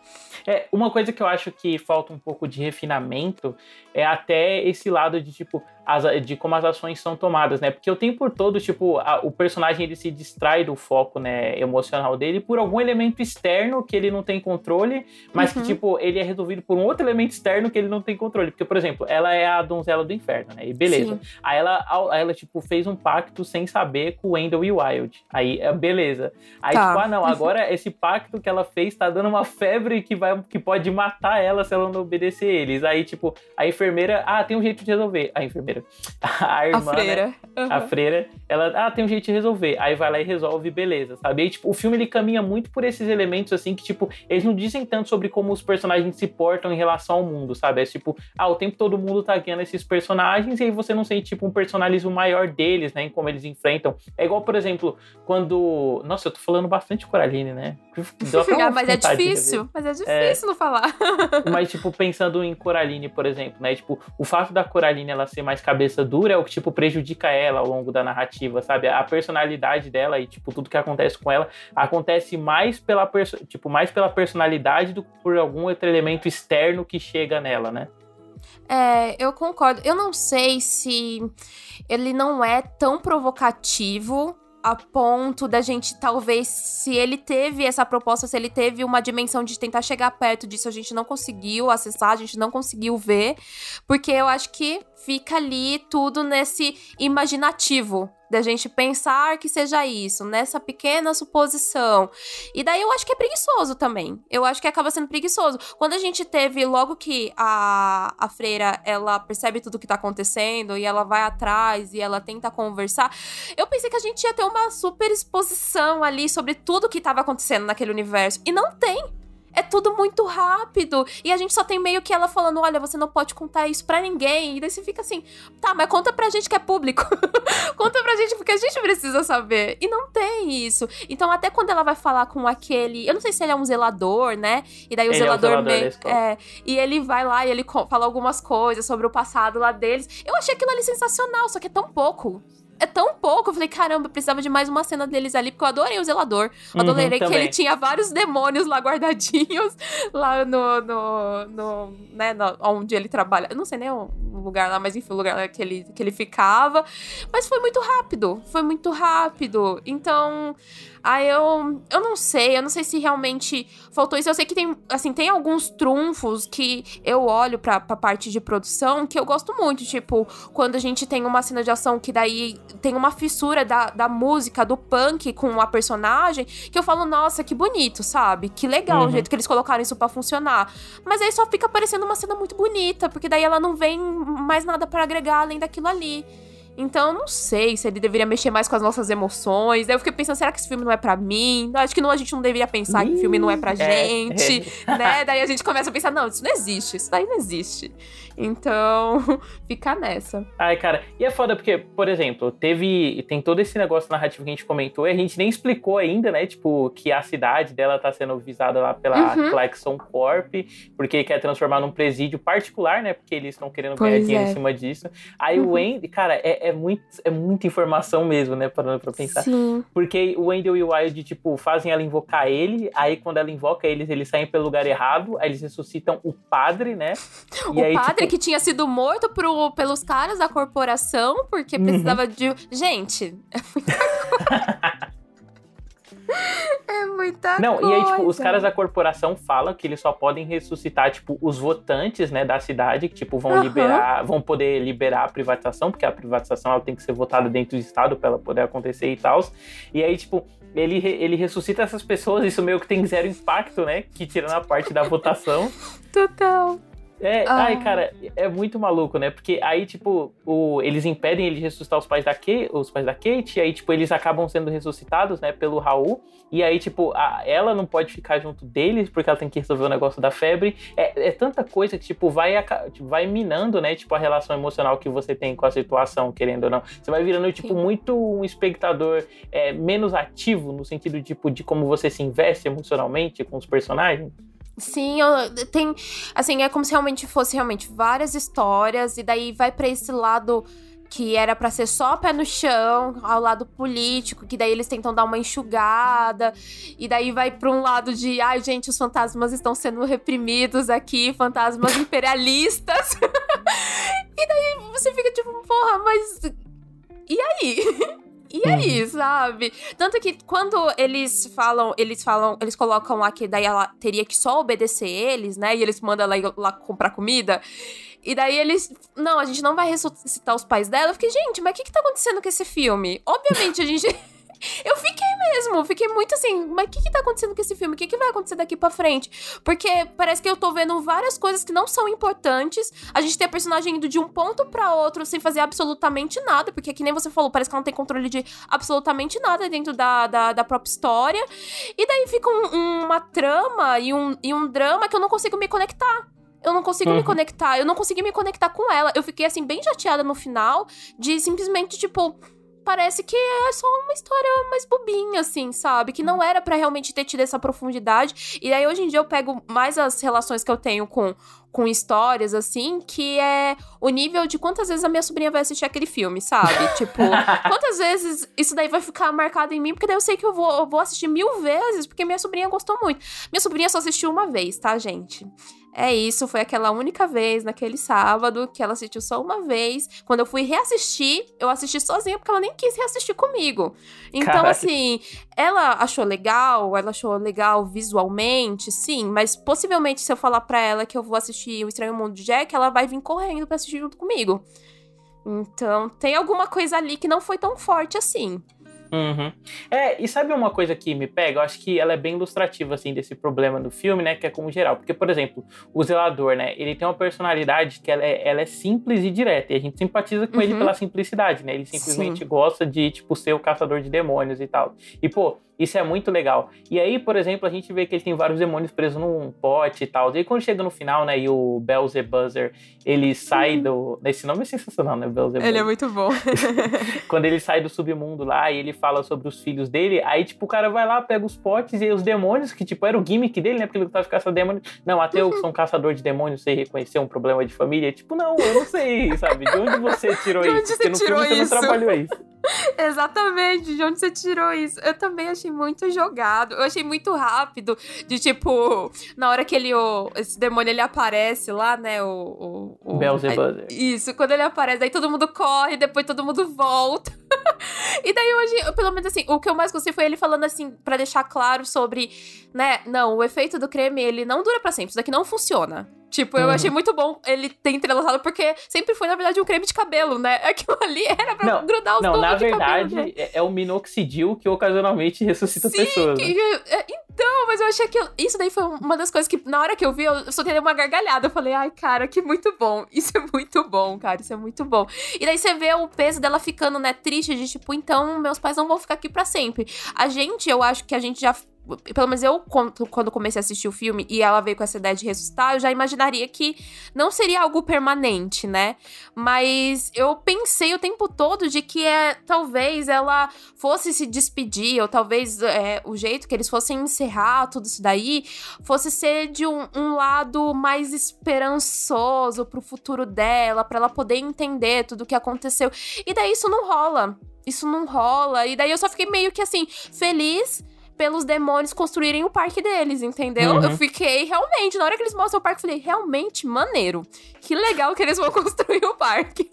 S1: É, uma coisa que eu acho que falta um pouco de refinamento é até esse lado de, tipo, as, de como as ações são tomadas, né? Porque o tempo todo, tipo, a, o personagem ele se distrai do foco, né, emocional dele por algum elemento externo que ele não tem controle, mas uhum. que, tipo, ele é resolvido por um outro elemento externo que ele não tem controle. Porque, por exemplo, ela é a donzela do inferno, né? E beleza. Sim. Aí ela, ela, tipo, fez um pacto sem saber com o Wendell e Wild. Aí, é, beleza. Aí, tá. tipo, ah, não, agora esse pacto que ela fez tá dando uma febre que, vai, que pode matar ela se ela não obedecer eles. Aí, tipo, a enfermeira, ah, tem um jeito de resolver. A enfermeira A irmã, a freira. Né? Uhum. A freira, ela, ah, tem um jeito de resolver. Aí vai lá e resolve, beleza, sabe? E, tipo, o filme ele caminha muito por esses elementos, assim, que, tipo, eles não dizem tanto sobre como os personagens se portam em relação ao mundo, sabe? É tipo, ah, o tempo todo mundo tá guiando esses personagens e aí você não sente, tipo, um personalismo maior deles, né? Em como eles enfrentam. É igual, por exemplo, quando. Nossa, eu tô falando bastante Coraline, né?
S2: Ah, mas é difícil, mas é difícil é... não falar.
S1: mas, tipo, pensando em Coraline, por exemplo, né? Tipo, o fato da Coraline ela ser mais cabeça dura é o que, tipo, prejudica ela ao longo da narrativa, sabe? A personalidade dela e, tipo, tudo que acontece com ela acontece mais pela, tipo, mais pela personalidade do que por algum outro elemento externo que chega nela, né?
S2: É, eu concordo. Eu não sei se ele não é tão provocativo a ponto da gente, talvez, se ele teve essa proposta, se ele teve uma dimensão de tentar chegar perto disso, a gente não conseguiu acessar, a gente não conseguiu ver, porque eu acho que fica ali tudo nesse imaginativo da gente pensar que seja isso, nessa pequena suposição. E daí eu acho que é preguiçoso também. Eu acho que acaba sendo preguiçoso. Quando a gente teve, logo que a, a freira, ela percebe tudo que tá acontecendo e ela vai atrás e ela tenta conversar, eu pensei que a gente ia ter uma super exposição ali sobre tudo que tava acontecendo naquele universo. E não tem é tudo muito rápido. E a gente só tem meio que ela falando: olha, você não pode contar isso pra ninguém. E daí você fica assim: tá, mas conta pra gente que é público. conta pra gente porque a gente precisa saber. E não tem isso. Então, até quando ela vai falar com aquele. Eu não sei se ele é um zelador, né? E daí o ele zelador. É o zelador meio, é, e ele vai lá e ele fala algumas coisas sobre o passado lá deles. Eu achei aquilo ali sensacional, só que é tão pouco é tão pouco. Eu falei, caramba, precisava de mais uma cena deles ali, porque eu adorei o zelador. Eu uhum, adorei que ele tinha vários demônios lá guardadinhos, lá no. no, no né, no, onde ele trabalha. Eu não sei nem o lugar lá, mas enfim, o lugar que ele, que ele ficava. Mas foi muito rápido. Foi muito rápido. Então. Aí eu, eu não sei, eu não sei se realmente faltou isso. Eu sei que tem, assim, tem alguns trunfos que eu olho pra, pra parte de produção que eu gosto muito. Tipo, quando a gente tem uma cena de ação que daí tem uma fissura da, da música, do punk com a personagem, que eu falo, nossa, que bonito, sabe? Que legal uhum. o jeito que eles colocaram isso para funcionar. Mas aí só fica parecendo uma cena muito bonita, porque daí ela não vem mais nada para agregar além daquilo ali. Então, eu não sei se ele deveria mexer mais com as nossas emoções. Daí eu fiquei pensando, será que esse filme não é para mim? Acho que não, a gente não deveria pensar que o filme não é pra é, gente, é. né? Daí a gente começa a pensar, não, isso não existe, isso daí não existe. Então, fica nessa.
S1: Ai, cara, e é foda porque, por exemplo, teve. Tem todo esse negócio narrativo que a gente comentou e a gente nem explicou ainda, né? Tipo, que a cidade dela tá sendo visada lá pela uhum. Corp, porque quer transformar num presídio particular, né? Porque eles estão querendo ganhar pois dinheiro é. em cima disso. Aí uhum. o Andy, cara, é, é, muito, é muita informação mesmo, né? Parando pra pensar.
S2: Sim.
S1: Porque o Wendell e o Wild, tipo, fazem ela invocar ele, aí quando ela invoca eles, eles saem pelo lugar errado, aí eles ressuscitam o padre, né?
S2: O aí, padre tipo... que tinha sido morto pro, pelos caras da corporação, porque uhum. precisava uhum. de. Gente, é muita coisa. É muita
S1: Não,
S2: coisa.
S1: e aí, tipo, os caras da corporação falam que eles só podem ressuscitar, tipo, os votantes, né, da cidade, que, tipo, vão uhum. liberar, vão poder liberar a privatização, porque a privatização ela tem que ser votada dentro do Estado para ela poder acontecer e tal. E aí, tipo, ele, ele ressuscita essas pessoas, isso meio que tem zero impacto, né? Que tirando a parte da votação.
S2: Total.
S1: É, ah. ai, cara, é muito maluco, né? Porque aí, tipo, o, eles impedem ele de ressuscitar os pais da Kate, os pais da Kate, e aí, tipo, eles acabam sendo ressuscitados, né, pelo Raul. E aí, tipo, a, ela não pode ficar junto deles, porque ela tem que resolver o negócio da febre. É, é tanta coisa que, tipo, vai, tipo, vai minando, né, tipo, a relação emocional que você tem com a situação, querendo ou não. Você vai virando, tipo, Sim. muito um espectador é, menos ativo, no sentido, tipo, de como você se investe emocionalmente com os personagens.
S2: Sim, eu, tem. Assim, é como se realmente fosse realmente várias histórias, e daí vai para esse lado que era para ser só pé no chão, ao lado político, que daí eles tentam dar uma enxugada, e daí vai para um lado de, ai gente, os fantasmas estão sendo reprimidos aqui, fantasmas imperialistas. e daí você fica tipo, porra, mas e aí? E aí, uhum. sabe? Tanto que quando eles falam, eles falam, eles colocam lá que daí ela teria que só obedecer eles, né? E eles mandam ela lá comprar comida. E daí eles. Não, a gente não vai ressuscitar os pais dela. Eu fiquei, gente, mas o que, que tá acontecendo com esse filme? Obviamente a gente. Eu fiquei mesmo, fiquei muito assim, mas o que que tá acontecendo com esse filme? O que que vai acontecer daqui pra frente? Porque parece que eu tô vendo várias coisas que não são importantes. A gente tem a personagem indo de um ponto para outro sem fazer absolutamente nada, porque que nem você falou, parece que ela não tem controle de absolutamente nada dentro da, da, da própria história. E daí fica um, uma trama e um, e um drama que eu não consigo me conectar. Eu não consigo uhum. me conectar, eu não consegui me conectar com ela. Eu fiquei assim, bem chateada no final, de simplesmente, tipo, parece que é só uma história mais bobinha, assim, sabe? Que não era para realmente ter tido essa profundidade. E aí, hoje em dia, eu pego mais as relações que eu tenho com, com histórias, assim, que é o nível de quantas vezes a minha sobrinha vai assistir aquele filme, sabe? tipo, quantas vezes isso daí vai ficar marcado em mim, porque daí eu sei que eu vou, eu vou assistir mil vezes, porque minha sobrinha gostou muito. Minha sobrinha só assistiu uma vez, tá, gente? É isso, foi aquela única vez naquele sábado que ela assistiu só uma vez. Quando eu fui reassistir, eu assisti sozinha porque ela nem quis reassistir comigo. Então, assim, ela achou legal, ela achou legal visualmente, sim, mas possivelmente se eu falar pra ela que eu vou assistir O Estranho Mundo de Jack, ela vai vir correndo pra assistir junto comigo. Então, tem alguma coisa ali que não foi tão forte assim.
S1: Uhum. É, e sabe uma coisa que me pega? Eu acho que ela é bem ilustrativa, assim, desse problema do filme, né? Que é como geral. Porque, por exemplo, o zelador, né? Ele tem uma personalidade que ela é, ela é simples e direta. E a gente simpatiza com uhum. ele pela simplicidade, né? Ele simplesmente Sim. gosta de, tipo, ser o caçador de demônios e tal. E, pô, isso é muito legal. E aí, por exemplo, a gente vê que ele tem vários demônios presos num pote e tal. E aí, quando chega no final, né, e o Beelzebuzzer, ele sai uhum. do... Esse nome é sensacional, né, Beelzebuzzer?
S2: Ele é muito bom.
S1: quando ele sai do submundo lá e ele fala sobre os filhos dele, aí, tipo, o cara vai lá, pega os potes e os demônios, que, tipo, era o gimmick dele, né, porque ele gostava de caçar demônios. Não, até eu que sou um caçador de demônios, sei reconhecer um problema de família. Tipo, não, eu não sei, sabe? De onde você tirou
S2: de
S1: onde
S2: isso? Você porque no tirou filme isso?
S1: você não trabalhou isso.
S2: Exatamente, de onde você tirou isso? Eu também achei muito jogado. Eu achei muito rápido. De tipo, na hora que ele, o, esse demônio ele aparece lá, né? O. o, o
S1: Beelzebub.
S2: Isso, quando ele aparece, aí todo mundo corre, depois todo mundo volta. e daí hoje, pelo menos assim, o que eu mais gostei foi ele falando assim, para deixar claro sobre, né? Não, o efeito do creme, ele não dura para sempre. Isso daqui não funciona. Tipo, eu uhum. achei muito bom ele ter entrelaçado, porque sempre foi, na verdade, um creme de cabelo, né? Aquilo ali era pra não, grudar os
S1: Não, na
S2: verdade,
S1: cabelo, né? é, é o minoxidil que ocasionalmente ressuscita Sim, pessoas. Que,
S2: né? Então, mas eu achei que. Isso daí foi uma das coisas que, na hora que eu vi, eu só tenho uma gargalhada. Eu falei, ai, cara, que muito bom. Isso é muito bom, cara. Isso é muito bom. E daí você vê o peso dela ficando, né, triste, de tipo, então meus pais não vão ficar aqui para sempre. A gente, eu acho que a gente já pelo menos eu, quando comecei a assistir o filme e ela veio com essa ideia de ressuscitar, eu já imaginaria que não seria algo permanente, né? Mas eu pensei o tempo todo de que é, talvez ela fosse se despedir, ou talvez é, o jeito que eles fossem encerrar tudo isso daí fosse ser de um, um lado mais esperançoso pro futuro dela, para ela poder entender tudo o que aconteceu. E daí isso não rola. Isso não rola. E daí eu só fiquei meio que assim, feliz pelos demônios construírem o parque deles, entendeu? Uhum. Eu fiquei realmente, na hora que eles mostram o parque, eu falei, realmente maneiro. Que legal que eles vão construir o parque.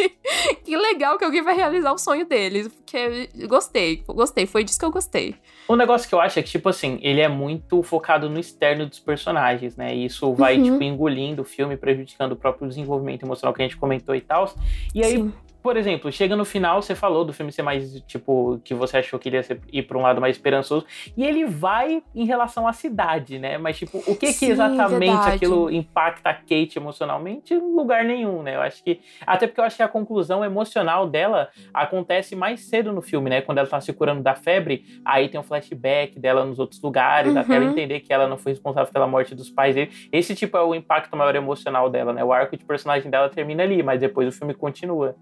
S2: que legal que alguém vai realizar o sonho deles. Porque gostei, gostei, foi disso que eu gostei.
S1: O negócio que eu acho é que, tipo assim, ele é muito focado no externo dos personagens, né? E isso vai, uhum. tipo, engolindo o filme, prejudicando o próprio desenvolvimento emocional que a gente comentou e tal. E aí, Sim por exemplo, chega no final, você falou do filme ser mais, tipo, que você achou que ele ia ser, ir pra um lado mais esperançoso, e ele vai em relação à cidade, né? Mas, tipo, o que Sim, que exatamente verdade. aquilo impacta a Kate emocionalmente? Lugar nenhum, né? Eu acho que. Até porque eu acho que a conclusão emocional dela acontece mais cedo no filme, né? Quando ela tá se curando da febre, aí tem um flashback dela nos outros lugares, uhum. até ela entender que ela não foi responsável pela morte dos pais dele. Esse, tipo, é o impacto maior emocional dela, né? O arco de personagem dela termina ali, mas depois o filme continua.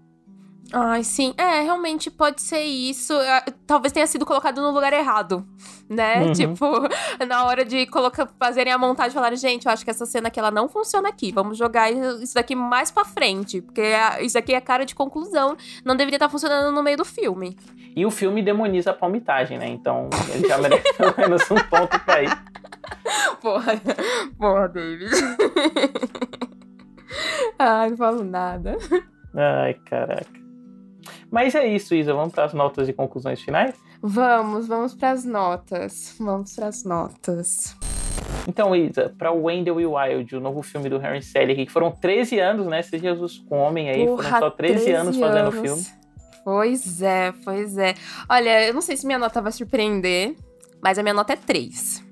S2: Ai, sim. É, realmente pode ser isso. Talvez tenha sido colocado no lugar errado, né? Uhum. Tipo, na hora de colocar, fazerem a montagem, falarem, gente, eu acho que essa cena aqui ela não funciona aqui. Vamos jogar isso daqui mais pra frente. Porque isso aqui é cara de conclusão. Não deveria estar funcionando no meio do filme.
S1: E o filme demoniza a palmitagem, né? Então ele já merece pelo menos um ponto pra ir.
S2: Porra, porra, David. Ai, não falo nada.
S1: Ai, caraca. Mas é isso, Isa. Vamos para as notas e conclusões finais?
S2: Vamos, vamos para as notas. Vamos para as notas.
S1: Então, Isa, para Wendell e Wild, o novo filme do Harry Selick, que foram 13 anos, né? Se Jesus come aí, Porra, foram só 13, 13 anos fazendo o filme.
S2: Pois é, pois é. Olha, eu não sei se minha nota vai surpreender, mas a minha nota é 3.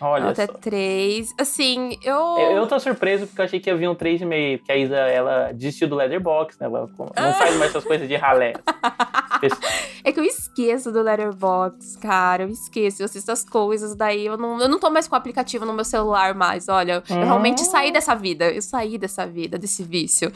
S1: Olha
S2: Nota só. 3. Assim, eu...
S1: eu. Eu tô surpreso porque eu achei que ia vir um 3,5. Porque a Isa, ela desistiu do Leatherbox, né? Ela não faz mais essas coisas de ralé.
S2: é que eu esqueço do Letterbox, cara. Eu esqueço. Eu assisto as coisas, daí eu não, eu não tô mais com o aplicativo no meu celular mais. Olha, eu realmente hum. saí dessa vida. Eu saí dessa vida, desse vício.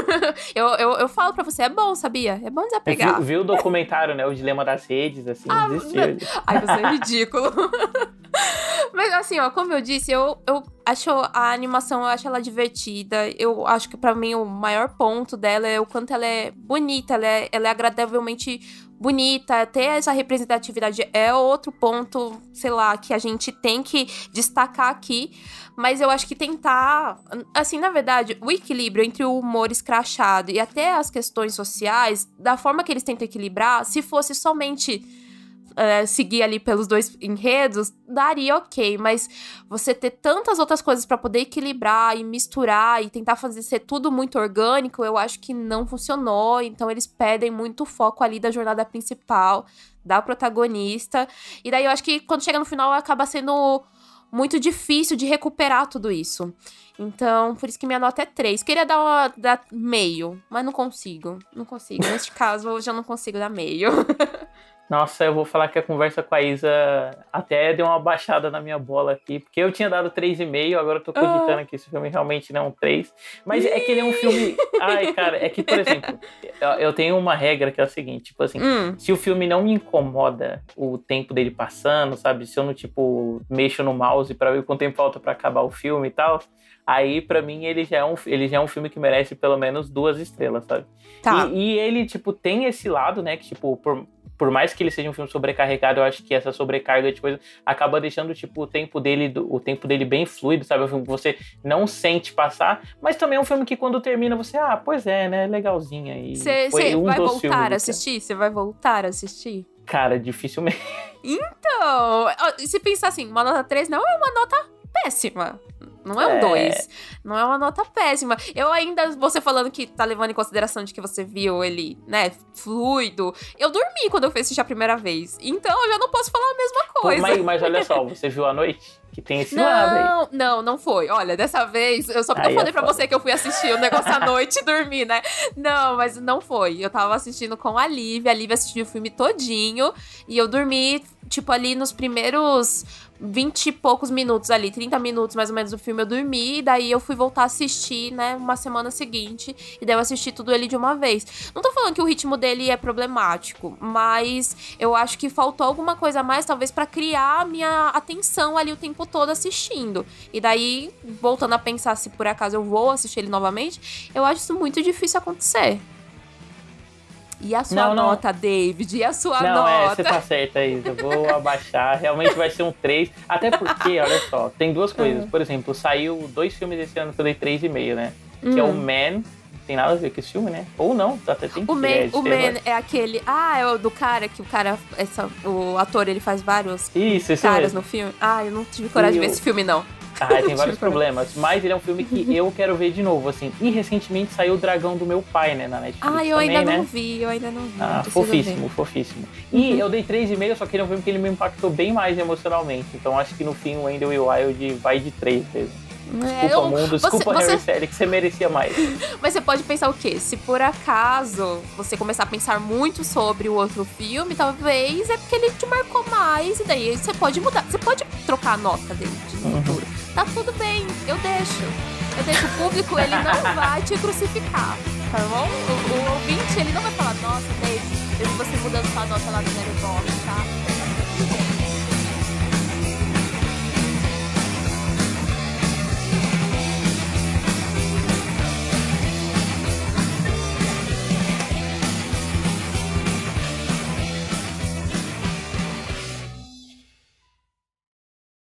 S2: eu, eu, eu falo pra você, é bom, sabia? É bom desapegar.
S1: Viu, viu o documentário, né? O Dilema das Redes, assim, ah, desistiu.
S2: Ai, você é ridículo. Mas assim, ó, como eu disse, eu, eu acho a animação, eu acho ela divertida. Eu acho que para mim o maior ponto dela é o quanto ela é bonita, ela é, ela é agradavelmente bonita. Ter essa representatividade é outro ponto, sei lá, que a gente tem que destacar aqui. Mas eu acho que tentar. Assim, na verdade, o equilíbrio entre o humor escrachado e até as questões sociais, da forma que eles tentam equilibrar, se fosse somente uh, seguir ali pelos dois enredos, daria ok, mas você ter tantas outras coisas para poder equilibrar e misturar e tentar fazer ser tudo muito orgânico, eu acho que não funcionou. Então eles pedem muito foco ali da jornada principal, da protagonista. E daí eu acho que quando chega no final acaba sendo muito difícil de recuperar tudo isso. Então, por isso que minha nota é 3. Queria dar, uma, dar meio, mas não consigo. Não consigo. Neste caso, eu já não consigo dar meio.
S1: Nossa, eu vou falar que a conversa com a Isa até deu uma baixada na minha bola aqui, porque eu tinha dado 3,5, agora eu tô cogitando ah. que esse filme realmente não é um 3. Mas é que ele é um filme. Ai, cara, é que, por exemplo, eu tenho uma regra que é o seguinte: tipo assim, hum. se o filme não me incomoda o tempo dele passando, sabe? Se eu não, tipo, mexo no mouse para ver quanto tempo falta para acabar o filme e tal aí para mim ele já, é um, ele já é um filme que merece pelo menos duas estrelas, sabe? Tá. E, e, ele, tipo, tem esse lado, né, que, tipo, por, por mais que ele seja um filme sobrecarregado, eu acho que essa sobrecarga de coisa acaba deixando tipo o tempo dele o tempo dele bem fluido, sabe? É um filme que você não sente passar, mas também é um filme que quando termina você, ah, pois é, né, legalzinha e
S2: Você um vai voltar a assistir? Você vai voltar a assistir?
S1: Cara, dificilmente.
S2: Então, se pensar assim, uma nota 3 não é uma nota péssima. Não é um 2. É... Não é uma nota péssima. Eu ainda, você falando que tá levando em consideração de que você viu ele, né, fluido. Eu dormi quando eu fui assistir a primeira vez. Então eu já não posso falar a mesma coisa.
S1: Pô, mas, mas olha só, você viu à noite? que tem esse
S2: não,
S1: lado
S2: aí. Não, não foi. Olha, dessa vez, eu só aí eu falei pra você que eu fui assistir o negócio à noite e dormi, né? Não, mas não foi. Eu tava assistindo com a Lívia, a Lívia assistiu o filme todinho e eu dormi, tipo, ali nos primeiros 20 e poucos minutos ali, 30 minutos mais ou menos do filme eu dormi, e daí eu fui voltar a assistir, né, uma semana seguinte, e daí eu assisti tudo ele de uma vez. Não tô falando que o ritmo dele é problemático, mas eu acho que faltou alguma coisa a mais, talvez para criar a minha atenção ali o tempo todo assistindo. E daí, voltando a pensar se por acaso eu vou assistir ele novamente, eu acho isso muito difícil acontecer. E a sua não, nota, não. David? E a sua
S1: não,
S2: nota?
S1: Não, é, você tá certa, Isa. Eu vou abaixar. Realmente vai ser um 3. Até porque, olha só, tem duas coisas. Por exemplo, saiu dois filmes esse ano que eu dei 3,5, né? Que hum. é o hum. Man. Tem nada a ver com esse filme, né? Ou não, até tem
S2: O Man, é, o Man é aquele. Ah, é o do cara que o cara. Essa, o ator ele faz vários
S1: isso, isso
S2: caras
S1: mesmo.
S2: no filme. Ah, eu não tive coragem e de ver esse filme, não.
S1: Ah, tem vários problemas. Mas ele é um filme que eu quero ver de novo, assim. E recentemente saiu o Dragão do Meu Pai, né, na Netflix.
S2: Ah, eu
S1: também,
S2: ainda
S1: né?
S2: não vi, eu ainda não vi.
S1: Ah, fofíssimo, ver. fofíssimo. E uhum. eu dei 3,5, só que ele é um filme que ele me impactou bem mais emocionalmente. Então acho que no fim o Wendell Wild vai de 3 mesmo. Desculpa, é, eu, mundo. Desculpa, você, Harry você... que você merecia mais.
S2: Mas você pode pensar o quê? Se por acaso você começar a pensar muito sobre o outro filme, talvez é porque ele te marcou mais. E daí você pode mudar. Você pode trocar a nota dele no uhum. futuro. Tá tudo bem, eu deixo. Eu deixo o público, ele não vai te crucificar. Tá bom? O, o ouvinte, ele não vai falar, nossa, David, eu vi você mudando sua nota lá no Letterboxd, tá? Tá tudo bem.